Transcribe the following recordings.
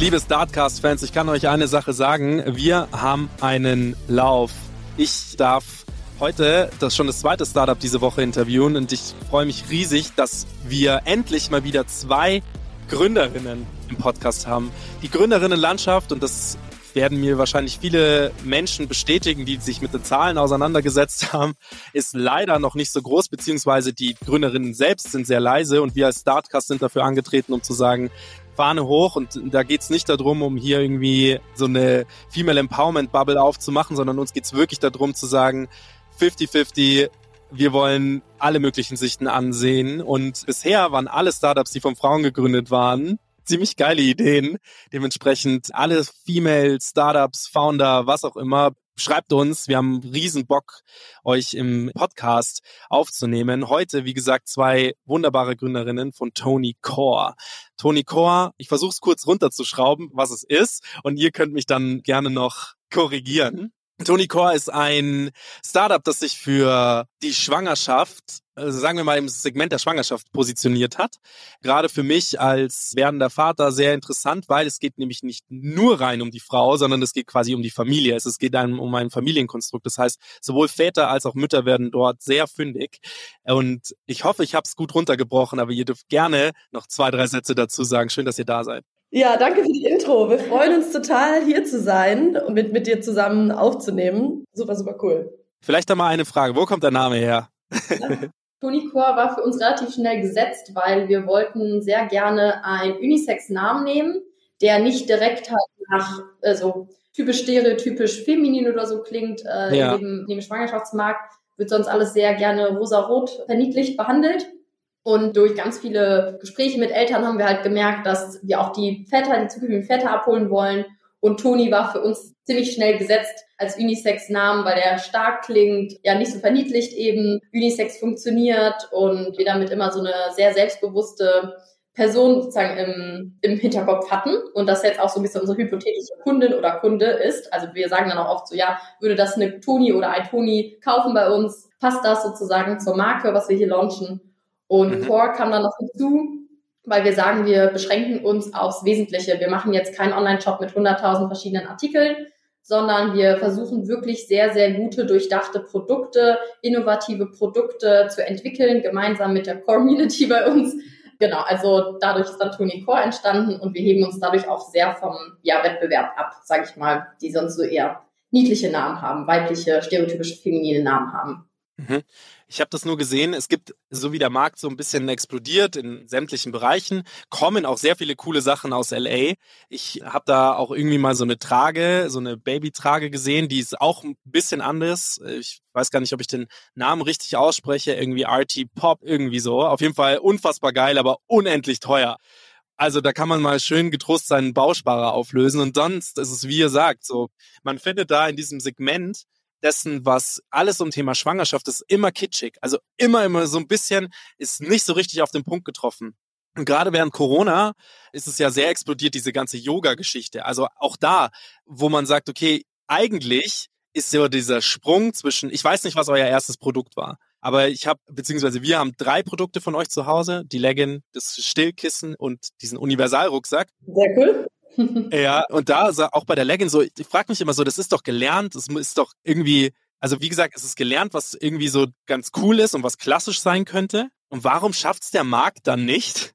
Liebe Startcast-Fans, ich kann euch eine Sache sagen. Wir haben einen Lauf. Ich darf heute das schon das zweite Startup diese Woche interviewen und ich freue mich riesig, dass wir endlich mal wieder zwei Gründerinnen im Podcast haben. Die Gründerinnenlandschaft und das werden mir wahrscheinlich viele Menschen bestätigen, die sich mit den Zahlen auseinandergesetzt haben, ist leider noch nicht so groß, beziehungsweise die Gründerinnen selbst sind sehr leise und wir als Startcast sind dafür angetreten, um zu sagen, Fahne hoch und da geht's nicht darum, um hier irgendwie so eine Female Empowerment Bubble aufzumachen, sondern uns geht's wirklich darum zu sagen, 50-50, wir wollen alle möglichen Sichten ansehen und bisher waren alle Startups, die von Frauen gegründet waren, ziemlich geile Ideen. Dementsprechend alle Female Startups, Founder, was auch immer, schreibt uns. Wir haben riesen Bock, euch im Podcast aufzunehmen. Heute, wie gesagt, zwei wunderbare Gründerinnen von Tony Core. Tony Core, ich versuche es kurz runterzuschrauben, was es ist, und ihr könnt mich dann gerne noch korrigieren. Tony Core ist ein Startup, das sich für die Schwangerschaft, also sagen wir mal im Segment der Schwangerschaft positioniert hat. Gerade für mich als werdender Vater sehr interessant, weil es geht nämlich nicht nur rein um die Frau, sondern es geht quasi um die Familie. Es geht einem um ein Familienkonstrukt. Das heißt, sowohl Väter als auch Mütter werden dort sehr fündig. Und ich hoffe, ich habe es gut runtergebrochen, aber ihr dürft gerne noch zwei, drei Sätze dazu sagen. Schön, dass ihr da seid. Ja, danke für die Intro. Wir freuen uns total, hier zu sein und mit, mit dir zusammen aufzunehmen. Super, super cool. Vielleicht einmal eine Frage. Wo kommt der Name her? Tony Core war für uns relativ schnell gesetzt, weil wir wollten sehr gerne einen Unisex-Namen nehmen, der nicht direkt halt nach, also typisch stereotypisch feminin oder so klingt. Äh, Ja. in dem Schwangerschaftsmarkt wird sonst alles sehr gerne rosa-rot verniedlicht behandelt. Und durch ganz viele Gespräche mit Eltern haben wir halt gemerkt, dass wir auch die Väter, die zukünftigen Väter abholen wollen. Und Toni war für uns ziemlich schnell gesetzt als Unisex-Namen, weil der stark klingt, ja nicht so verniedlicht eben, Unisex funktioniert und wir damit immer so eine sehr selbstbewusste Person sozusagen im, im Hinterkopf hatten und das jetzt auch so ein bisschen unsere hypothetische Kundin oder Kunde ist. Also wir sagen dann auch oft so, ja, würde das eine Toni oder ein Toni kaufen bei uns, passt das sozusagen zur Marke, was wir hier launchen. Und Mhm. Core kam dann noch hinzu, weil wir sagen, wir beschränken uns aufs Wesentliche. Wir machen jetzt keinen Online-Shop mit 100.000 verschiedenen Artikeln, sondern wir versuchen wirklich sehr, sehr gute, durchdachte Produkte, innovative Produkte zu entwickeln, gemeinsam mit der Community bei uns. Genau, also dadurch ist dann Tony Core entstanden und wir heben uns dadurch auch sehr vom ja, Wettbewerb ab, sage ich mal, die sonst so eher niedliche Namen haben, weibliche, stereotypische, feminine Namen haben. Mhm. Ich habe das nur gesehen, es gibt, so wie der Markt so ein bisschen explodiert in sämtlichen Bereichen, kommen auch sehr viele coole Sachen aus LA. Ich habe da auch irgendwie mal so eine Trage, so eine Babytrage gesehen, die ist auch ein bisschen anders. Ich weiß gar nicht, ob ich den Namen richtig ausspreche, irgendwie RT Pop, irgendwie so. Auf jeden Fall unfassbar geil, aber unendlich teuer. Also da kann man mal schön getrost seinen Bausparer auflösen und sonst ist es, wie ihr sagt, so, man findet da in diesem Segment dessen, was alles um Thema Schwangerschaft ist, immer kitschig. Also immer, immer so ein bisschen, ist nicht so richtig auf den Punkt getroffen. Und gerade während Corona ist es ja sehr explodiert, diese ganze Yoga-Geschichte. Also auch da, wo man sagt, okay, eigentlich ist so dieser Sprung zwischen, ich weiß nicht, was euer erstes Produkt war, aber ich habe, beziehungsweise wir haben drei Produkte von euch zu Hause, die Leggin, das Stillkissen und diesen Universalrucksack. Sehr cool. Ja, und da sa- auch bei der Legging so, ich frage mich immer so, das ist doch gelernt, das ist doch irgendwie, also wie gesagt, es ist gelernt, was irgendwie so ganz cool ist und was klassisch sein könnte. Und warum schafft es der Markt dann nicht,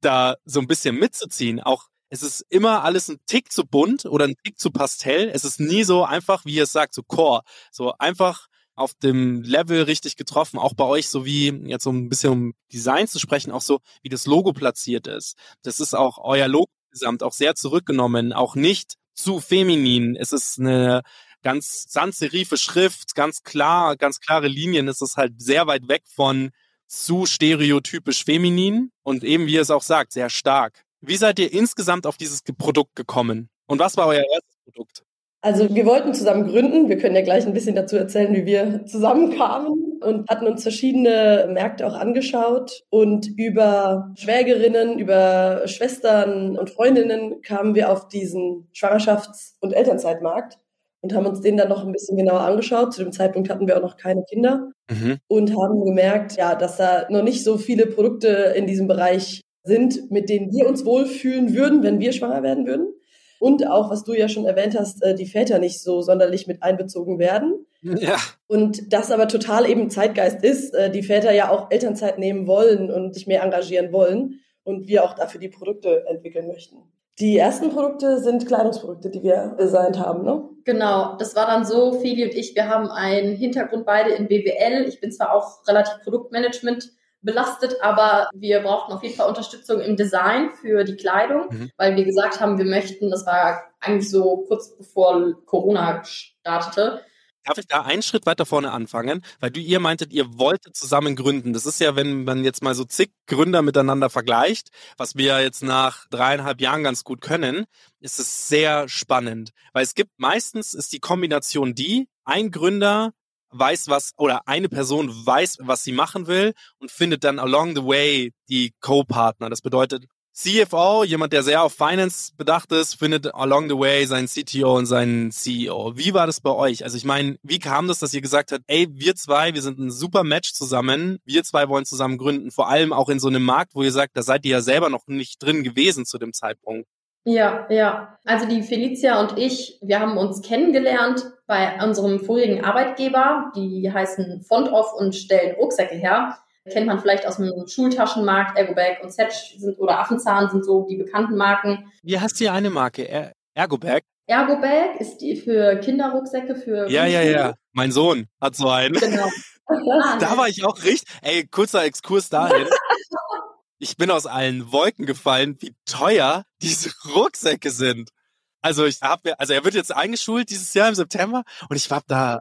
da so ein bisschen mitzuziehen? Auch es ist immer alles ein Tick zu bunt oder ein Tick zu pastell. Es ist nie so einfach, wie ihr es sagt, so core. So einfach auf dem Level richtig getroffen. Auch bei euch, so wie jetzt so ein bisschen um Design zu sprechen, auch so wie das Logo platziert ist. Das ist auch euer Logo insgesamt auch sehr zurückgenommen, auch nicht zu feminin. Es ist eine ganz sans-serife Schrift, ganz klar, ganz klare Linien. Es ist halt sehr weit weg von zu stereotypisch feminin und eben, wie es auch sagt, sehr stark. Wie seid ihr insgesamt auf dieses Produkt gekommen? Und was war euer erstes Produkt? Also wir wollten zusammen gründen. Wir können ja gleich ein bisschen dazu erzählen, wie wir zusammenkamen und hatten uns verschiedene Märkte auch angeschaut. Und über Schwägerinnen, über Schwestern und Freundinnen kamen wir auf diesen Schwangerschafts- und Elternzeitmarkt und haben uns den dann noch ein bisschen genauer angeschaut. Zu dem Zeitpunkt hatten wir auch noch keine Kinder Mhm. und haben gemerkt, ja, dass da noch nicht so viele Produkte in diesem Bereich sind, mit denen wir uns wohlfühlen würden, wenn wir schwanger werden würden. Und auch, was du ja schon erwähnt hast, äh, die Väter nicht so sonderlich mit einbezogen werden. Ja. Und das aber total eben Zeitgeist ist, äh, die Väter ja auch Elternzeit nehmen wollen und sich mehr engagieren wollen und wir auch dafür die Produkte entwickeln möchten. Die ersten Produkte sind Kleidungsprodukte, die wir designt haben, ne? Genau, das war dann so, Feli und ich, wir haben einen Hintergrund beide in BWL. Ich bin zwar auch relativ Produktmanagement belastet, aber wir brauchten auf jeden Fall Unterstützung im Design für die Kleidung, Mhm. weil wir gesagt haben, wir möchten, das war eigentlich so kurz bevor Corona startete, Darf ich da einen Schritt weiter vorne anfangen? Weil du ihr meintet, ihr wolltet zusammen gründen. Das ist ja, wenn man jetzt mal so zig Gründer miteinander vergleicht, was wir ja jetzt nach dreieinhalb Jahren ganz gut können, ist es sehr spannend. Weil es gibt meistens ist die Kombination die, ein Gründer weiß was oder eine Person weiß, was sie machen will und findet dann along the way die Co-Partner. Das bedeutet, CFO, jemand, der sehr auf Finance bedacht ist, findet along the way seinen CTO und seinen CEO. Wie war das bei euch? Also ich meine, wie kam das, dass ihr gesagt habt, ey, wir zwei, wir sind ein super Match zusammen, wir zwei wollen zusammen gründen, vor allem auch in so einem Markt, wo ihr sagt, da seid ihr ja selber noch nicht drin gewesen zu dem Zeitpunkt. Ja, ja. Also die Felicia und ich, wir haben uns kennengelernt bei unserem vorigen Arbeitgeber. Die heißen Fontoff und stellen Rucksäcke her. Kennt man vielleicht aus dem Schultaschenmarkt, Ergobag und Setch sind, oder Affenzahn sind so die bekannten Marken. Wie heißt die eine Marke? Er Ergobag? Ergobag ist die für Kinderrucksäcke, für Ja, ja, ja. Mein Sohn hat so einen. Genau. Da war ich auch richtig. Ey, kurzer Exkurs dahin. Ich bin aus allen Wolken gefallen, wie teuer diese Rucksäcke sind. Also ich hab mir, also er wird jetzt eingeschult dieses Jahr im September und ich war da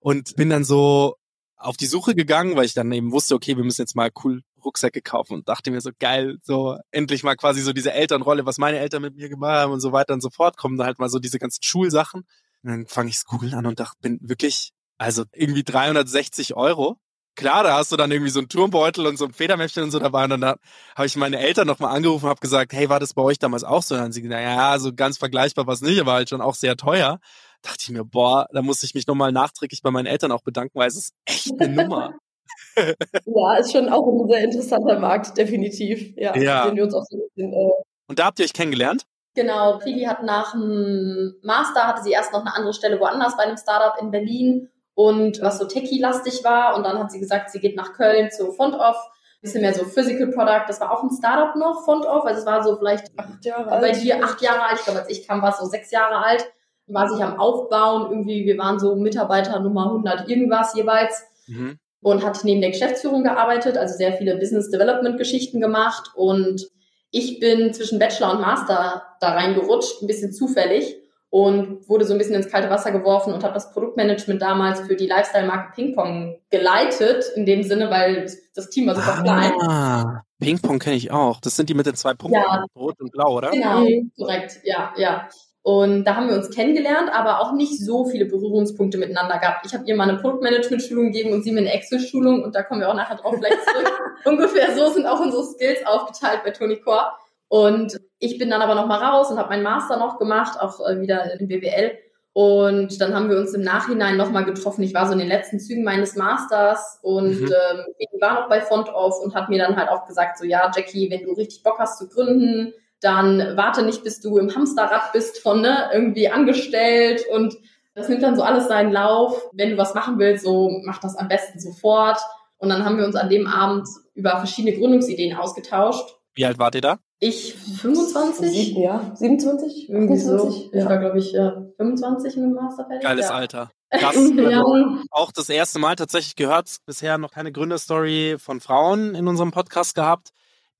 und bin dann so auf die Suche gegangen, weil ich dann eben wusste, okay, wir müssen jetzt mal cool Rucksäcke kaufen und dachte mir so geil, so endlich mal quasi so diese Elternrolle, was meine Eltern mit mir gemacht haben und so weiter und so fort, kommen da halt mal so diese ganzen Schulsachen. Und dann fange ich's googeln an und dachte, bin wirklich, also irgendwie 360 Euro. Klar, da hast du dann irgendwie so einen Turmbeutel und so ein Federmäppchen und so dabei. Und dann da habe ich meine Eltern nochmal angerufen und habe gesagt, hey, war das bei euch damals auch so? Und dann haben sie gesagt, naja, so ganz vergleichbar war es nicht, aber halt schon auch sehr teuer. Dachte ich mir, boah, da muss ich mich nochmal nachträglich bei meinen Eltern auch bedanken, weil es ist echt eine Nummer. Ja, ist schon auch ein sehr interessanter Markt, definitiv. Ja, Ja. den wir uns auch so ein bisschen, äh, Und da habt ihr euch kennengelernt? Genau, Fili hat nach dem Master, hatte sie erst noch eine andere Stelle woanders bei einem Startup in Berlin und was so techie-lastig war. Und dann hat sie gesagt, sie geht nach Köln zu Fontoff, bisschen mehr so Physical Product, das war auch ein Startup noch, Fontoff, also es war so vielleicht acht Jahre bei alt. dir acht Jahre alt, ich glaube, als ich kam, war es so sechs Jahre alt, war sich am Aufbauen, irgendwie, wir waren so Mitarbeiter Nummer 100 irgendwas jeweils. Mhm. und hat neben der Geschäftsführung gearbeitet, also sehr viele Business Development Geschichten gemacht. Und ich bin zwischen Bachelor und Master da reingerutscht, ein bisschen zufällig und wurde so ein bisschen ins kalte Wasser geworfen und habe das Produktmanagement damals für die Lifestyle-Marke Ping Pong geleitet, in dem Sinne, weil das- Team war super klein. Ah, Ping-Pong kenne ich auch. Das sind die mit den zwei Punkten, Ja. rot und blau, oder? Genau, Mhm. korrekt, ja, ja. Und da haben wir uns kennengelernt, aber auch nicht so viele Berührungspunkte miteinander gehabt. Ich habe ihr mal eine Produktmanagement-Schulung gegeben und sie mir eine Excel-Schulung und da kommen wir auch nachher drauf vielleicht zurück. Ungefähr so sind auch unsere Skills aufgeteilt bei Tony Core. Und ich bin dann aber noch mal raus und habe meinen Master noch gemacht, auch äh, wieder in BWL. Und dann haben wir uns im Nachhinein noch mal getroffen. Ich war so in den letzten Zügen meines Masters und Mhm. ähm, ich war noch bei Fontoff und hat mir dann halt auch gesagt, so ja, Jackie, wenn du richtig Bock hast zu gründen, dann warte nicht, bis du im Hamsterrad bist von ne, irgendwie angestellt und das nimmt dann so alles seinen Lauf. Wenn du was machen willst, so mach das am besten sofort. Und dann haben wir uns an dem Abend über verschiedene Gründungsideen ausgetauscht. Wie alt wart ihr da? Ich 25? Sieben, ja, 27? Irgendwie so. 28? Ich Ja. war, glaube ich, ja, 25 mit dem Master fertig. Geiles ja. Alter. Krass. Ja. Also auch das erste Mal tatsächlich gehört, bisher noch keine Gründerstory von Frauen in unserem Podcast gehabt,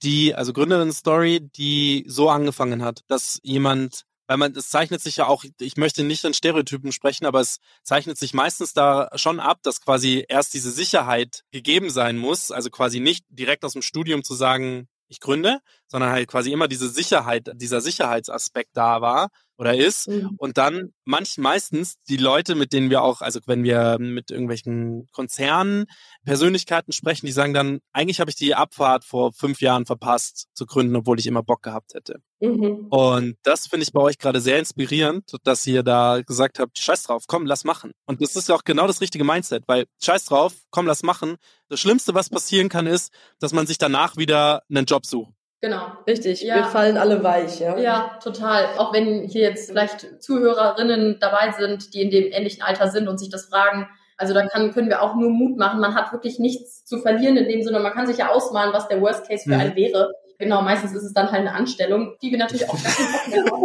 die, also Gründerin-Story, die so angefangen hat, dass jemand weil man, es zeichnet sich ja auch, ich möchte nicht in Stereotypen sprechen, aber es zeichnet sich meistens da schon ab, dass quasi erst diese Sicherheit gegeben sein muss, also quasi nicht direkt aus dem Studium zu sagen, ich gründe, sondern halt quasi immer diese Sicherheit, dieser Sicherheitsaspekt da war oder ist. Mhm. Und dann manch, meistens die Leute, mit denen wir auch, also wenn wir mit irgendwelchen Konzernen, Persönlichkeiten sprechen, die sagen dann, eigentlich habe ich die Abfahrt vor fünf Jahren verpasst zu gründen, obwohl ich immer Bock gehabt hätte. Mhm. Und das finde ich bei euch gerade sehr inspirierend, dass ihr da gesagt habt, scheiß drauf, komm, lass machen. Und das ist ja auch genau das richtige Mindset, weil scheiß drauf, komm, lass machen. Das Schlimmste, was passieren kann, ist, dass man sich danach wieder einen Job sucht. Genau. Richtig, ja. wir fallen alle weich, ja. Ja, total. Auch wenn hier jetzt vielleicht Zuhörerinnen dabei sind, die in dem ähnlichen Alter sind und sich das fragen, also da kann, können wir auch nur Mut machen. Man hat wirklich nichts zu verlieren in dem Sinne. Man kann sich ja ausmalen, was der Worst Case für mhm. einen wäre. Genau, meistens ist es dann halt eine Anstellung, die wir natürlich auch gar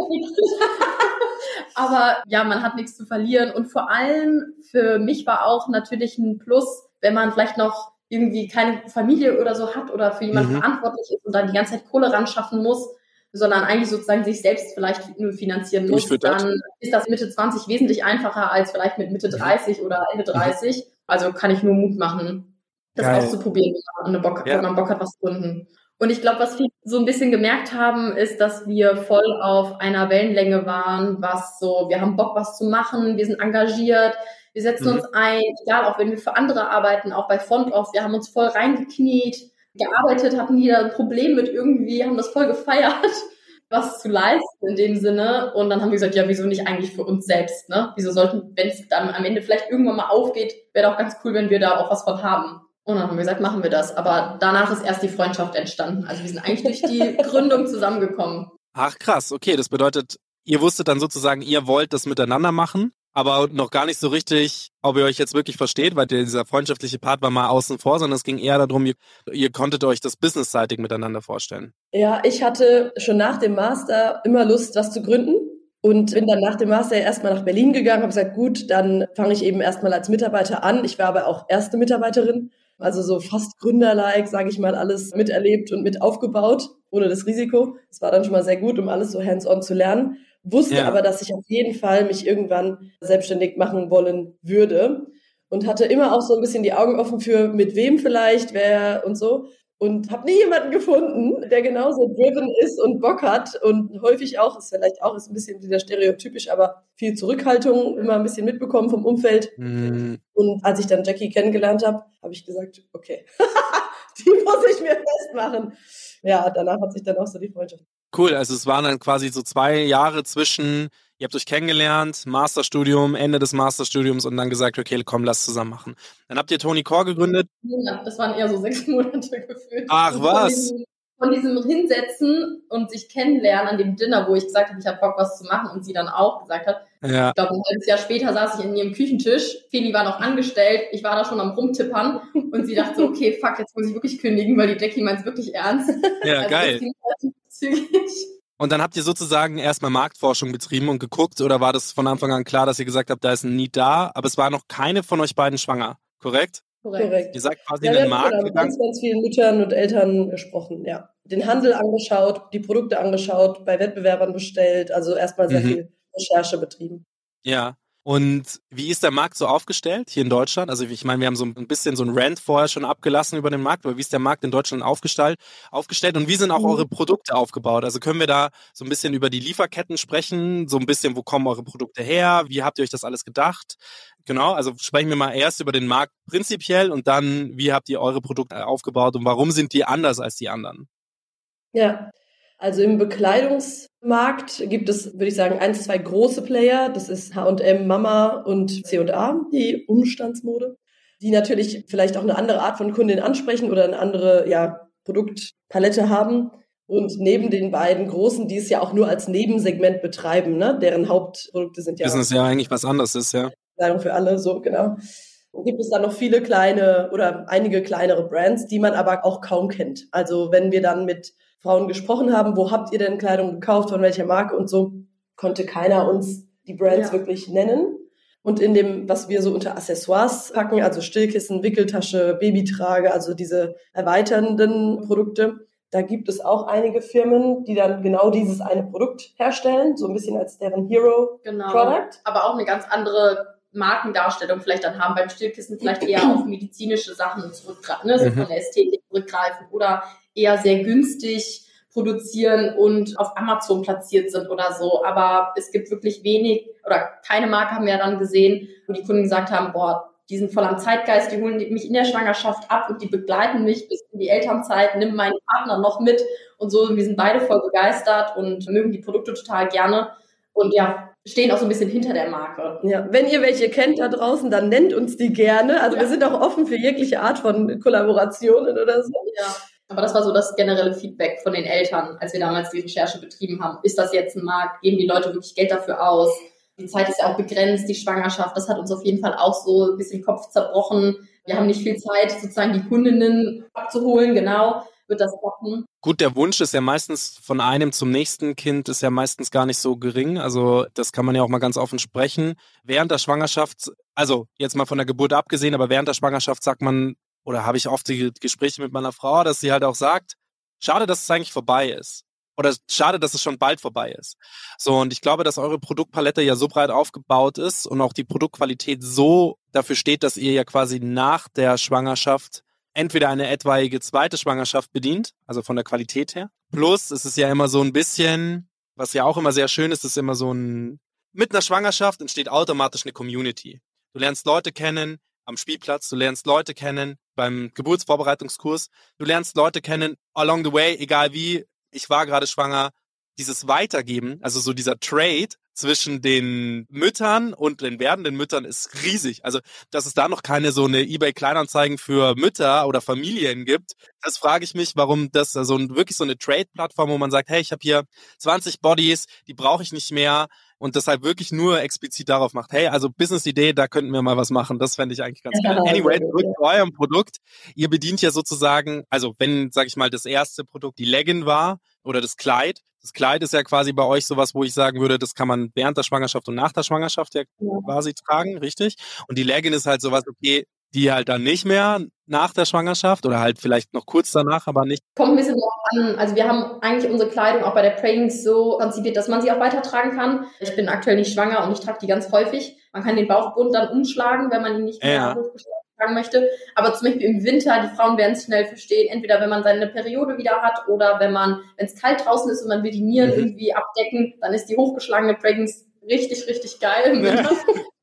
nicht Aber ja, man hat nichts zu verlieren. Und vor allem für mich war auch natürlich ein Plus, wenn man vielleicht noch irgendwie keine Familie oder so hat oder für jemanden mhm. verantwortlich ist und dann die ganze Zeit Kohle ran schaffen muss, sondern eigentlich sozusagen sich selbst vielleicht nur finanzieren muss, dann ist das Mitte 20 wesentlich einfacher als vielleicht mit Mitte 30 mhm. oder Ende 30. Mhm. Also kann ich nur Mut machen, das Geil. auszuprobieren, wenn man, Bock, ja. wenn man Bock hat, was zu gründen. Und ich glaube, was wir so ein bisschen gemerkt haben, ist, dass wir voll auf einer Wellenlänge waren, was so, wir haben Bock, was zu machen, wir sind engagiert, wir setzen mhm. uns ein, egal, auch wenn wir für andere arbeiten, auch bei Font Off, wir haben uns voll reingekniet, gearbeitet, hatten nie ein Problem mit irgendwie, haben das voll gefeiert, was zu leisten in dem Sinne. Und dann haben wir gesagt, ja, wieso nicht eigentlich für uns selbst, ne? Wieso sollten, wenn es dann am Ende vielleicht irgendwann mal aufgeht, wäre doch ganz cool, wenn wir da auch was von haben. Und dann haben wir gesagt, machen wir das. Aber danach ist erst die Freundschaft entstanden. Also wir sind eigentlich durch die Gründung zusammengekommen. Ach krass, okay. Das bedeutet, ihr wusstet dann sozusagen, ihr wollt das miteinander machen aber noch gar nicht so richtig, ob ihr euch jetzt wirklich versteht, weil dieser freundschaftliche Part war mal außen vor, sondern es ging eher darum, ihr, ihr konntet euch das businessseitig miteinander vorstellen. Ja, ich hatte schon nach dem Master immer Lust, was zu gründen und bin dann nach dem Master erstmal nach Berlin gegangen, habe gesagt, gut, dann fange ich eben erstmal als Mitarbeiter an. Ich war aber auch erste Mitarbeiterin, also so fast Gründerlike, sage ich mal, alles miterlebt und mit aufgebaut, ohne das Risiko. Das war dann schon mal sehr gut, um alles so hands-on zu lernen wusste ja. aber, dass ich auf jeden Fall mich irgendwann selbstständig machen wollen würde und hatte immer auch so ein bisschen die Augen offen für mit wem vielleicht, wer und so und habe nie jemanden gefunden, der genauso driven ist und Bock hat und häufig auch, ist vielleicht auch ist ein bisschen wieder stereotypisch, aber viel Zurückhaltung immer ein bisschen mitbekommen vom Umfeld. Mhm. Und als ich dann Jackie kennengelernt habe, habe ich gesagt, okay, die muss ich mir festmachen. Ja, danach hat sich dann auch so die Freundschaft Cool, also es waren dann quasi so zwei Jahre zwischen, ihr habt euch kennengelernt, Masterstudium, Ende des Masterstudiums und dann gesagt, okay, komm, lass zusammen machen. Dann habt ihr Tony Core gegründet. Ja, das waren eher so sechs Monate gefühlt. Ach was? Von diesem, Hinsetzen und sich kennenlernen an dem Dinner, wo ich gesagt habe, ich habe Bock, was zu machen und sie dann auch gesagt hat. Ja. Ich glaube, ein halbes Jahr später saß ich in ihrem Küchentisch. Feli war noch angestellt. Ich war da schon am Rumtippern und sie dachte so, okay, fuck, jetzt muss ich wirklich kündigen, weil die Jackie meint es wirklich ernst. Ja, also geil. Und dann habt ihr sozusagen erstmal Marktforschung betrieben und geguckt oder war das von Anfang an klar, dass ihr gesagt habt, da ist ein Need da, aber es war noch keine von euch beiden schwanger, korrekt? Korrekt. Ihr seid quasi ja, in den Markt gegangen. ganz, ganz vielen Müttern und Eltern gesprochen, ja. Den Handel angeschaut, die Produkte angeschaut, bei Wettbewerbern bestellt, also erstmal sehr mhm. viel Recherche betrieben. Ja. Und wie ist der Markt so aufgestellt hier in Deutschland? Also ich meine, wir haben so ein bisschen so ein Rant vorher schon abgelassen über den Markt, aber wie ist der Markt in Deutschland aufgestellt? aufgestellt und wie sind auch mhm. eure Produkte aufgebaut? Also können wir da so ein bisschen über die Lieferketten sprechen, so ein bisschen, wo kommen eure Produkte her? Wie habt ihr euch das alles gedacht? Genau, also sprechen wir mal erst über den Markt prinzipiell und dann, wie habt ihr eure Produkte aufgebaut und warum sind die anders als die anderen? Ja, also im Bekleidungsmarkt gibt es, würde ich sagen, ein, zwei große Player. Das ist H&M, Mama und C&A, die Umstandsmode, die natürlich vielleicht auch eine andere Art von Kundin ansprechen oder eine andere ja, Produktpalette haben. Und neben den beiden großen, die es ja auch nur als Nebensegment betreiben, ne? deren Hauptprodukte sind ja. Business ja eigentlich was anderes ist, ja. Kleidung für alle, so genau. Und gibt es dann noch viele kleine oder einige kleinere Brands, die man aber auch kaum kennt. Also wenn wir dann mit Frauen gesprochen haben, wo habt ihr denn Kleidung gekauft, von welcher Marke und so, konnte keiner uns die Brands ja. wirklich nennen. Und in dem, was wir so unter Accessoires packen, also Stillkissen, Wickeltasche, Babytrage, also diese erweiternden Produkte, Da gibt es auch einige Firmen, die dann genau dieses eine Produkt herstellen, so ein bisschen als deren Hero Genau. Product. Aber auch eine ganz andere Markendarstellung vielleicht dann haben beim Stillkissen vielleicht eher auf medizinische Sachen zurückgreifen, ne? so Mhm. von der Ästhetik zurückgreifen oder eher sehr günstig produzieren und auf Amazon platziert sind oder so. Aber es gibt wirklich wenig oder keine Marke haben wir ja dann gesehen, wo die Kunden gesagt haben, boah, die sind voll am Zeitgeist, die holen mich in der Schwangerschaft ab und die begleiten mich bis in die Elternzeit, nimm meinen Partner noch mit und so. Wir sind beide voll begeistert und mögen die Produkte total gerne und ja, stehen auch so ein bisschen hinter der Marke. Ja, wenn ihr welche kennt da draußen, dann nennt uns die gerne. Also Ja. wir sind auch offen für jegliche Art von Kollaborationen oder so. Ja. Aber das war so das generelle Feedback von den Eltern, als wir damals die Recherche betrieben haben. Ist das jetzt ein Markt? Geben die Leute wirklich Geld dafür aus? Die Zeit ist ja auch begrenzt, die Schwangerschaft. Das hat uns auf jeden Fall auch so ein bisschen Kopf zerbrochen. Wir haben nicht viel Zeit, sozusagen die Kundinnen abzuholen. Genau, wird das klappen? Gut, der Wunsch ist ja meistens von einem zum nächsten Kind ist ja meistens gar nicht so gering. Also das kann man ja auch mal ganz offen sprechen. Während der Schwangerschaft, also jetzt mal von der Geburt abgesehen, aber während der Schwangerschaft sagt man, oder habe ich oft die Gespräche mit meiner Frau, dass sie halt auch sagt, schade, dass es eigentlich vorbei ist. Oder schade, dass es schon bald vorbei ist. So, und ich glaube, dass eure Produktpalette ja so breit aufgebaut ist und auch die Produktqualität so dafür steht, dass ihr ja quasi nach der Schwangerschaft entweder eine etwaige zweite Schwangerschaft bedient, also von der Qualität her. Plus, es ist ja immer so ein bisschen, was ja auch immer sehr schön ist, ist immer so ein, mit einer Schwangerschaft entsteht automatisch eine Community. Du lernst Leute kennen am Spielplatz, du lernst Leute kennen beim Geburtsvorbereitungskurs, du lernst Leute kennen along the way, egal wie, ich war gerade schwanger, dieses Weitergeben, also so dieser Trade zwischen den Müttern und den werdenden Müttern ist riesig. Also, dass es da noch keine so eine eBay-Kleinanzeigen für Mütter oder Familien gibt, das frage ich mich, warum das so also wirklich so eine Trade-Plattform, wo man sagt, hey, ich habe hier 20 Bodies, die brauche ich nicht mehr und deshalb wirklich nur explizit darauf macht, hey, also Business-Idee, da könnten wir mal was machen. Das fände ich eigentlich ganz geil. Anyway, zurück zu eurem Produkt. Ihr bedient ja sozusagen, also wenn, sage ich mal, das erste Produkt die Leggin war oder das Kleid, das Kleid ist ja quasi bei euch sowas, wo ich sagen würde, das kann man während der Schwangerschaft und nach der Schwangerschaft ja, ja. quasi tragen, richtig? Und die Leggin ist halt sowas, okay, die halt dann nicht mehr nach der Schwangerschaft oder halt vielleicht noch kurz danach, aber nicht. Kommt ein bisschen drauf an. Also wir haben eigentlich unsere Kleidung auch bei der Trainings so konzipiert, dass man sie auch weitertragen kann. Ich bin aktuell nicht schwanger und ich trage die ganz häufig. Man kann den Bauchbund dann umschlagen, wenn man ihn nicht mehr Ja. tragen möchte. Aber zum Beispiel im Winter, die Frauen werden es schnell verstehen, entweder wenn man seine Periode wieder hat oder wenn man, wenn es kalt draußen ist und man will die Nieren Mhm. irgendwie abdecken, dann ist die hochgeschlagene Trainings richtig, richtig geil.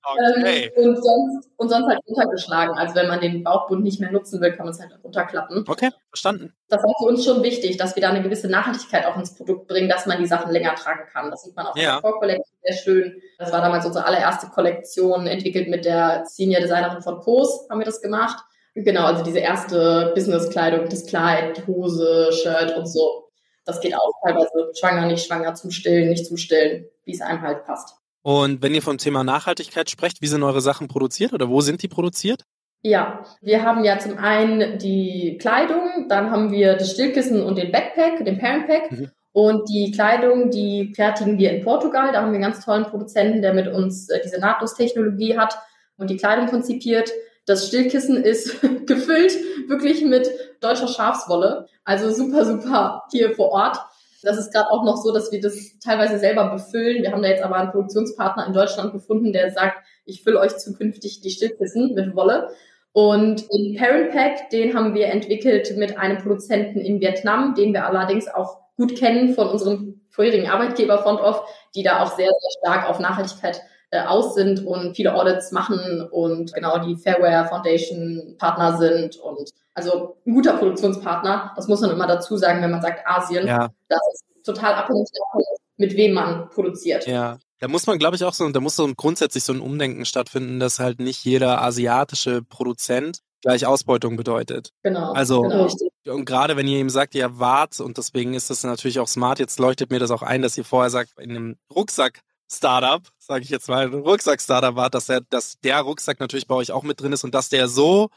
Okay. Ähm, und, sonst, und sonst halt runtergeschlagen. Also wenn man den Bauchbund nicht mehr nutzen will, kann man es halt runterklappen. Okay, verstanden. Das war für uns schon wichtig, dass wir da eine gewisse Nachhaltigkeit auch ins Produkt bringen, dass man die Sachen länger tragen kann. Das sieht man auch Ja. in der Core-Collection sehr schön. Das war damals unsere allererste Kollektion, entwickelt mit der Senior Designerin von Pose, haben wir das gemacht. Genau, also diese erste Business-Kleidung, das Kleid, Hose, Shirt und so. Das geht auch teilweise schwanger, nicht schwanger, zum Stillen, nicht zum Stillen, wie es einem halt passt. Und wenn ihr vom Thema Nachhaltigkeit sprecht, wie sind eure Sachen produziert oder wo sind die produziert? Ja, wir haben ja zum einen die Kleidung, dann haben wir das Stillkissen und den Backpack, den Parent Pack. Mhm. Und die Kleidung, die fertigen wir in Portugal. Da haben wir einen ganz tollen Produzenten, der mit uns äh, diese Nahtlostechnologie hat und die Kleidung konzipiert. Das Stillkissen ist gefüllt wirklich mit deutscher Schafswolle. Also super, super hier vor Ort. Das ist gerade auch noch so, dass wir das teilweise selber befüllen. Wir haben da jetzt aber einen Produktionspartner in Deutschland gefunden, der sagt, ich fülle euch zukünftig die Stillkissen mit Wolle. Und den Parent Pack, den haben wir entwickelt mit einem Produzenten in Vietnam, den wir allerdings auch gut kennen von unserem vorherigen Arbeitgeber Fontoff, die da auch sehr, sehr stark auf Nachhaltigkeit äh, aus sind und viele Audits machen und genau die Fairware Foundation Partner sind und also ein guter Produktionspartner. Das muss man immer dazu sagen, wenn man sagt Asien. Ja. Das ist total abhängig davon, mit wem man produziert. Ja. Da muss man, glaube ich, auch so, da muss so ein, grundsätzlich so ein Umdenken stattfinden, dass halt nicht jeder asiatische Produzent gleich Ausbeutung bedeutet. Genau. Also, genau. und gerade wenn ihr ihm sagt, ihr wart, und deswegen ist das natürlich auch smart, jetzt leuchtet mir das auch ein, dass ihr vorher sagt, in einem Rucksack-Startup, sage ich jetzt mal, ein Rucksack-Startup wart, dass, dass der Rucksack natürlich bei euch auch mit drin ist und dass der so,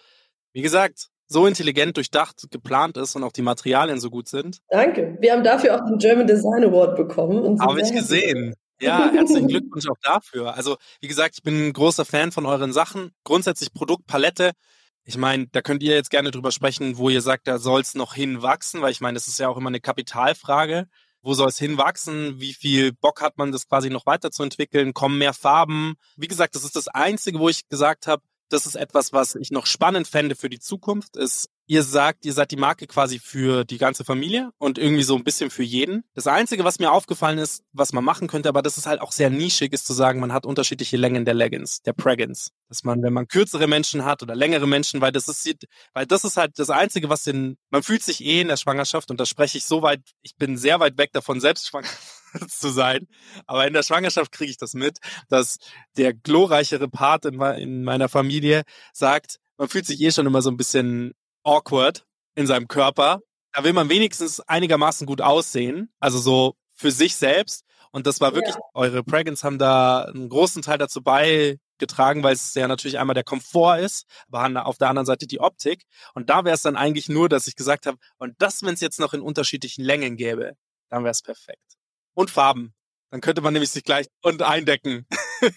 wie gesagt, so intelligent durchdacht, geplant ist und auch die Materialien so gut sind. Danke. Wir haben dafür auch den German Design Award bekommen. Habe ich gesehen. Ja, herzlichen Glückwunsch auch dafür. Also, wie gesagt, ich bin ein großer Fan von euren Sachen. Grundsätzlich Produktpalette. Ich meine, da könnt ihr jetzt gerne drüber sprechen, wo ihr sagt, da soll es noch hinwachsen, weil ich meine, das ist ja auch immer eine Kapitalfrage. Wo soll es hinwachsen? Wie viel Bock hat man, das quasi noch weiterzuentwickeln? Kommen mehr Farben? Wie gesagt, das ist das Einzige, wo ich gesagt habe, das ist etwas, was ich noch spannend fände für die Zukunft, ist, ihr sagt, ihr seid die Marke quasi für die ganze Familie und irgendwie so ein bisschen für jeden. Das Einzige, was mir aufgefallen ist, was man machen könnte, aber das ist halt auch sehr nischig, ist zu sagen, man hat unterschiedliche Längen der Leggings, der Preggins. Dass man, wenn man kürzere Menschen hat oder längere Menschen, weil das ist, weil das ist halt das Einzige, was den, man fühlt sich eh in der Schwangerschaft und da spreche ich so weit, ich bin sehr weit weg davon, selbst schwanger zu sein. Aber in der Schwangerschaft kriege ich das mit, dass der glorreichere Part in, in meiner Familie sagt, man fühlt sich eh schon immer so ein bisschen awkward in seinem Körper. Da will man wenigstens einigermaßen gut aussehen, also so für sich selbst. Und das war wirklich, ja. eure Pregans haben da einen großen Teil dazu beigetragen, weil es ja natürlich einmal der Komfort ist, aber auf der anderen Seite die Optik. Und da wäre es dann eigentlich nur, dass ich gesagt habe, und das, wenn es jetzt noch in unterschiedlichen Längen gäbe, dann wäre es perfekt. Und Farben. Dann könnte man nämlich sich gleich und eindecken. ja,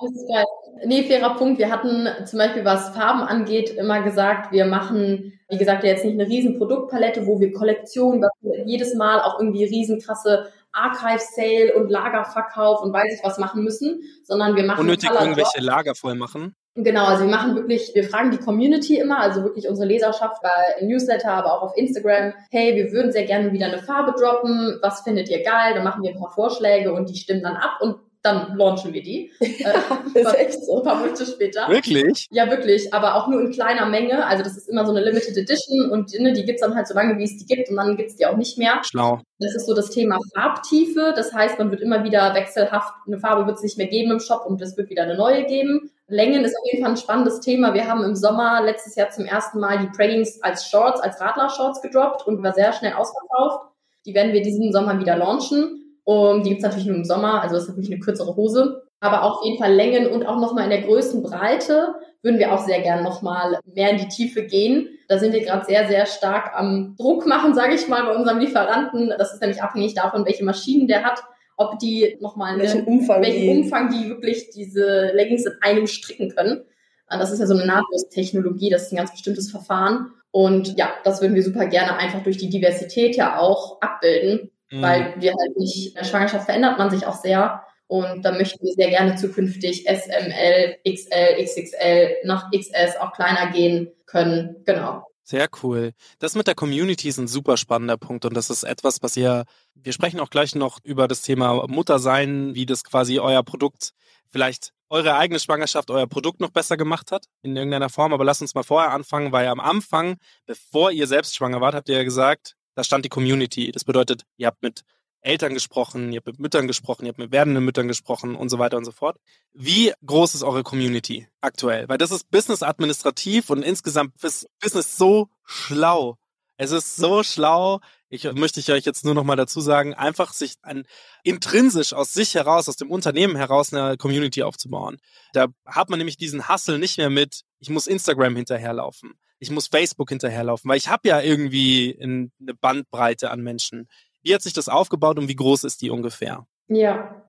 das ist geil. Nee, fairer Punkt. Wir hatten zum Beispiel, was Farben angeht, immer gesagt, wir machen, wie gesagt, jetzt nicht eine riesen Produktpalette, wo wir Kollektionen, jedes Mal auch irgendwie riesenkrasse Archive-Sale und Lagerverkauf und weiß ich was machen müssen, sondern wir machen unnötig irgendwelche Lager voll machen. Genau, also wir machen wirklich, wir fragen die Community immer, also wirklich unsere Leserschaft bei Newsletter, aber auch auf Instagram, hey, wir würden sehr gerne wieder eine Farbe droppen, was findet ihr geil? Dann machen wir ein paar Vorschläge und die stimmen dann ab und dann launchen wir die. Äh, ist echt so. Ein paar Monate später. Wirklich? Ja, wirklich. Aber auch nur in kleiner Menge. Also das ist immer so eine Limited Edition und ne, die gibt's dann halt so lange, wie es die gibt und dann gibt's die auch nicht mehr. Schlau. Das ist so das Thema Farbtiefe. Das heißt, man wird immer wieder wechselhaft, eine Farbe wird es nicht mehr geben im Shop und es wird wieder eine neue geben. Längen ist auf jeden Fall ein spannendes Thema. Wir haben im Sommer letztes Jahr zum ersten Mal die Preggings als Shorts, als Radler-Shorts gedroppt und war sehr schnell ausverkauft. Die werden wir diesen Sommer wieder launchen. Und die gibt's natürlich nur im Sommer, also das ist wirklich eine kürzere Hose. Aber auf jeden Fall Längen und auch nochmal in der Größenbreite würden wir auch sehr gern nochmal mehr in die Tiefe gehen. Da sind wir gerade sehr, sehr stark am Druck machen, sage ich mal, bei unserem Lieferanten. Das ist nämlich abhängig davon, welche Maschinen der hat, ob die nochmal welchen Umfang, welchen die Umfang die wirklich diese Leggings in einem stricken können. Das ist ja so eine Nahtlostechnologie, das ist ein ganz bestimmtes Verfahren. Und ja, das würden wir super gerne einfach durch die Diversität ja auch abbilden mhm. weil wir halt nicht, in der Schwangerschaft verändert man sich auch sehr. Und da möchten wir sehr gerne zukünftig SML, XL, XXL nach XS auch kleiner gehen können. Genau. Sehr cool. Das mit der Community ist ein super spannender Punkt und das ist etwas, was ihr, wir sprechen auch gleich noch über das Thema Muttersein, wie das quasi euer Produkt, vielleicht eure eigene Schwangerschaft, euer Produkt noch besser gemacht hat in irgendeiner Form. Aber lasst uns mal vorher anfangen, weil am Anfang, bevor ihr selbst schwanger wart, habt ihr ja gesagt, da stand die Community. Das bedeutet, ihr habt mit Eltern gesprochen, ihr habt mit Müttern gesprochen, ihr habt mit werdenden Müttern gesprochen und so weiter und so fort. Wie groß ist eure Community aktuell? Weil das ist Business administrativ und insgesamt ist Business so schlau. Es ist so schlau. Ich möchte ich euch jetzt nur noch mal dazu sagen, einfach sich ein, intrinsisch aus sich heraus, aus dem Unternehmen heraus eine Community aufzubauen. Da hat man nämlich diesen Hustle nicht mehr mit, ich muss Instagram hinterherlaufen ich muss Facebook hinterherlaufen, weil ich habe ja irgendwie eine Bandbreite an Menschen. Wie hat sich das aufgebaut und wie groß ist die ungefähr? Ja.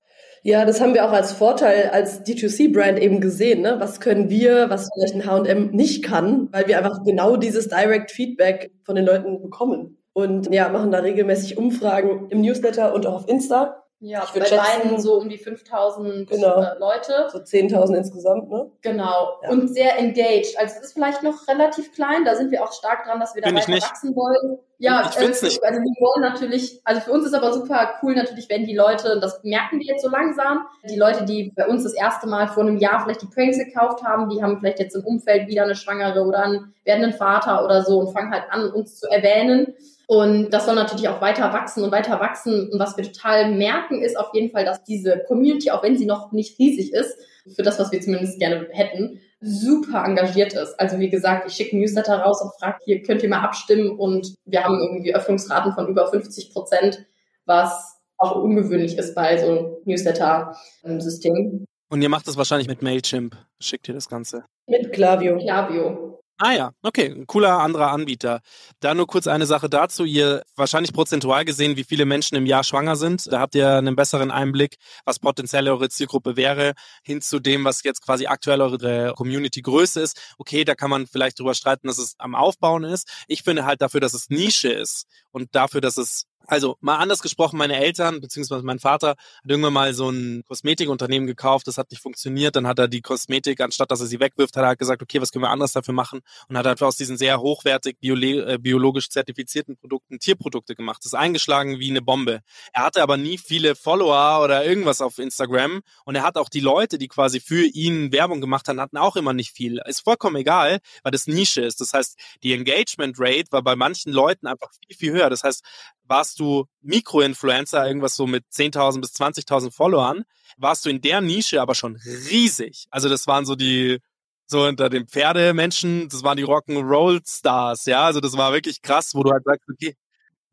Ja, das haben wir auch als Vorteil als D2C-Brand eben gesehen. Ne? Was können wir, was vielleicht ein H&M nicht kann, weil wir einfach genau dieses Direct Feedback von den Leuten bekommen. Und ja, machen da regelmäßig Umfragen im Newsletter und auch auf Insta. Ja, ich bei beiden so um die 5000 genau. Äh, Leute. So 10.000 insgesamt, ne? Genau. Ja. Und sehr engaged. Also es ist vielleicht noch relativ klein, da sind wir auch stark dran, dass wir da weiter wachsen wollen. Ja, ich äh, nicht. also wir wollen natürlich, also für uns ist aber super cool natürlich, wenn die Leute, das merken wir jetzt so langsam, die Leute, die bei uns das erste Mal vor einem Jahr vielleicht die Pranks gekauft haben, die haben vielleicht jetzt im Umfeld wieder eine Schwangere oder einen werdenden Vater oder so und fangen halt an, uns zu erwähnen. Und das soll natürlich auch weiter wachsen und weiter wachsen. Und was wir total merken, ist auf jeden Fall, dass diese Community, auch wenn sie noch nicht riesig ist, für das, was wir zumindest gerne hätten, super engagiert ist. Also wie gesagt, ich schicke ein Newsletter raus und frage, hier könnt ihr mal abstimmen und wir haben irgendwie Öffnungsraten von über 50 Prozent, was auch ungewöhnlich ist bei so Newsletter-System. Und ihr macht das wahrscheinlich mit Mailchimp, schickt ihr das Ganze? Mit Klaviyo. Klaviyo. Ah ja, okay, ein cooler anderer Anbieter. Da nur kurz eine Sache dazu. Ihr wahrscheinlich prozentual gesehen, wie viele Menschen im Jahr schwanger sind. Da habt ihr einen besseren Einblick, was potenziell eure Zielgruppe wäre, hin zu dem, was jetzt quasi aktuell eure Community-Größe ist. Okay, da kann man vielleicht drüber streiten, dass es am Aufbauen ist. Ich finde halt dafür, dass es Nische ist und dafür, dass es also mal anders gesprochen, meine Eltern beziehungsweise mein Vater hat irgendwann mal so ein Kosmetikunternehmen gekauft, das hat nicht funktioniert, dann hat er die Kosmetik, anstatt dass er sie wegwirft, hat er gesagt, okay, was können wir anderes dafür machen und hat halt aus diesen sehr hochwertig äh, biologisch zertifizierten Produkten Tierprodukte gemacht. Das ist eingeschlagen wie eine Bombe. Er hatte aber nie viele Follower oder irgendwas auf Instagram und er hat auch die Leute, die quasi für ihn Werbung gemacht haben, hatten auch immer nicht viel. Ist vollkommen egal, weil das Nische ist. Das heißt, die Engagement Rate war bei manchen Leuten einfach viel, viel höher. Das heißt, warst du Mikroinfluencer, irgendwas so mit 10.000 bis 20.000 Followern, warst du in der Nische aber schon riesig. Also das waren so die, so unter den Pferdemenschen, das waren die Rock'n'Roll-Stars, ja, also das war wirklich krass, wo du halt sagst, okay,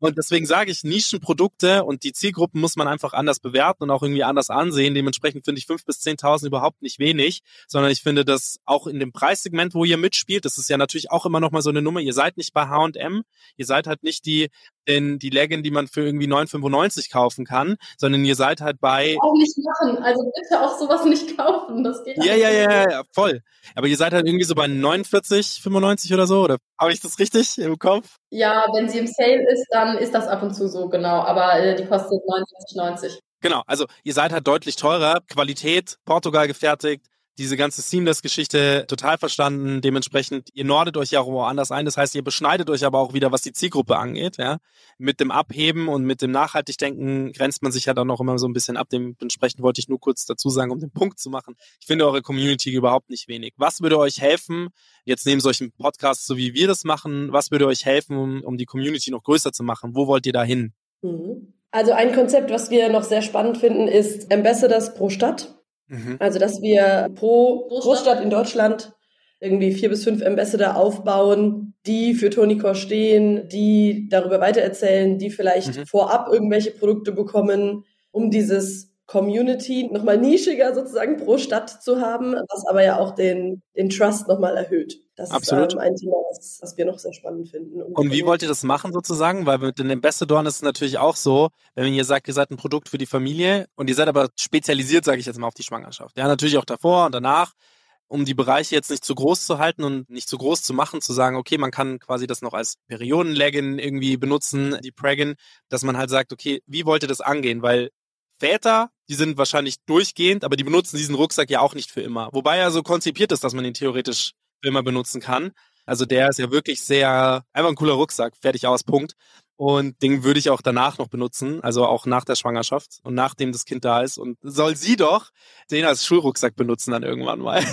und deswegen sage ich, Nischenprodukte und die Zielgruppen muss man einfach anders bewerten und auch irgendwie anders ansehen. Dementsprechend finde ich fünf bis zehntausend überhaupt nicht wenig, sondern ich finde das auch in dem Preissegment, wo ihr mitspielt, das ist ja natürlich auch immer noch mal so eine Nummer. Ihr seid nicht bei H&M, ihr seid halt nicht die denn die Legging, die man für irgendwie 9,95 kaufen kann, sondern ihr seid halt bei. Auch nicht machen, also bitte auch sowas nicht kaufen, das geht Ja, ja, ja, ja, voll. Aber ihr seid halt irgendwie so bei 49,95 oder so, oder habe ich das richtig im Kopf? Ja, wenn sie im Sale ist, dann ist das ab und zu so, genau, aber äh, die kostet 49,90. Genau, also ihr seid halt deutlich teurer, Qualität, Portugal gefertigt, diese ganze Seamless-Geschichte total verstanden. Dementsprechend, ihr nordet euch ja auch woanders ein. Das heißt, ihr beschneidet euch aber auch wieder, was die Zielgruppe angeht. Ja? Mit dem Abheben und mit dem Nachhaltigdenken grenzt man sich ja dann noch immer so ein bisschen ab. Dementsprechend wollte ich nur kurz dazu sagen, um den Punkt zu machen. Ich finde eure Community überhaupt nicht wenig. Was würde euch helfen, jetzt neben solchen Podcasts, so wie wir das machen, was würde euch helfen, um, um die Community noch größer zu machen? Wo wollt ihr da hin? Mhm. Also ein Konzept, was wir noch sehr spannend finden, ist Ambassadors pro Stadt. Mhm. Also, dass wir pro Großstadt in Deutschland irgendwie vier bis fünf Ambassador aufbauen, die für Tonicor stehen, die darüber weitererzählen, die vielleicht mhm. vorab irgendwelche Produkte bekommen, um dieses Community nochmal nischiger sozusagen pro Stadt zu haben, was aber ja auch den, den Trust nochmal erhöht. Das Absolut. ist ähm, ein Thema, was, was, wir noch sehr spannend finden. Um Und wie wollt ihr das machen sozusagen? Weil mit den Ambassadoren ist es natürlich auch so, wenn ihr sagt, ihr seid ein Produkt für die Familie und ihr seid aber spezialisiert, sage ich jetzt mal, auf die Schwangerschaft. Ja, natürlich auch davor und danach um die Bereiche jetzt nicht zu groß zu halten und nicht zu groß zu machen, zu sagen, okay, man kann quasi das noch als Periodenlegging irgendwie benutzen, die Preggin, dass man halt sagt, okay, wie wollt ihr das angehen? Weil Väter, die sind wahrscheinlich durchgehend, aber die benutzen diesen Rucksack ja auch nicht für immer. Wobei er so konzipiert ist, dass man ihn theoretisch für immer benutzen kann. Also der ist ja wirklich sehr, einfach ein cooler Rucksack, fertig aus, Punkt. Und den würde ich auch danach noch benutzen, also auch nach der Schwangerschaft und nachdem das Kind da ist. Und soll sie doch den als Schulrucksack benutzen dann irgendwann mal.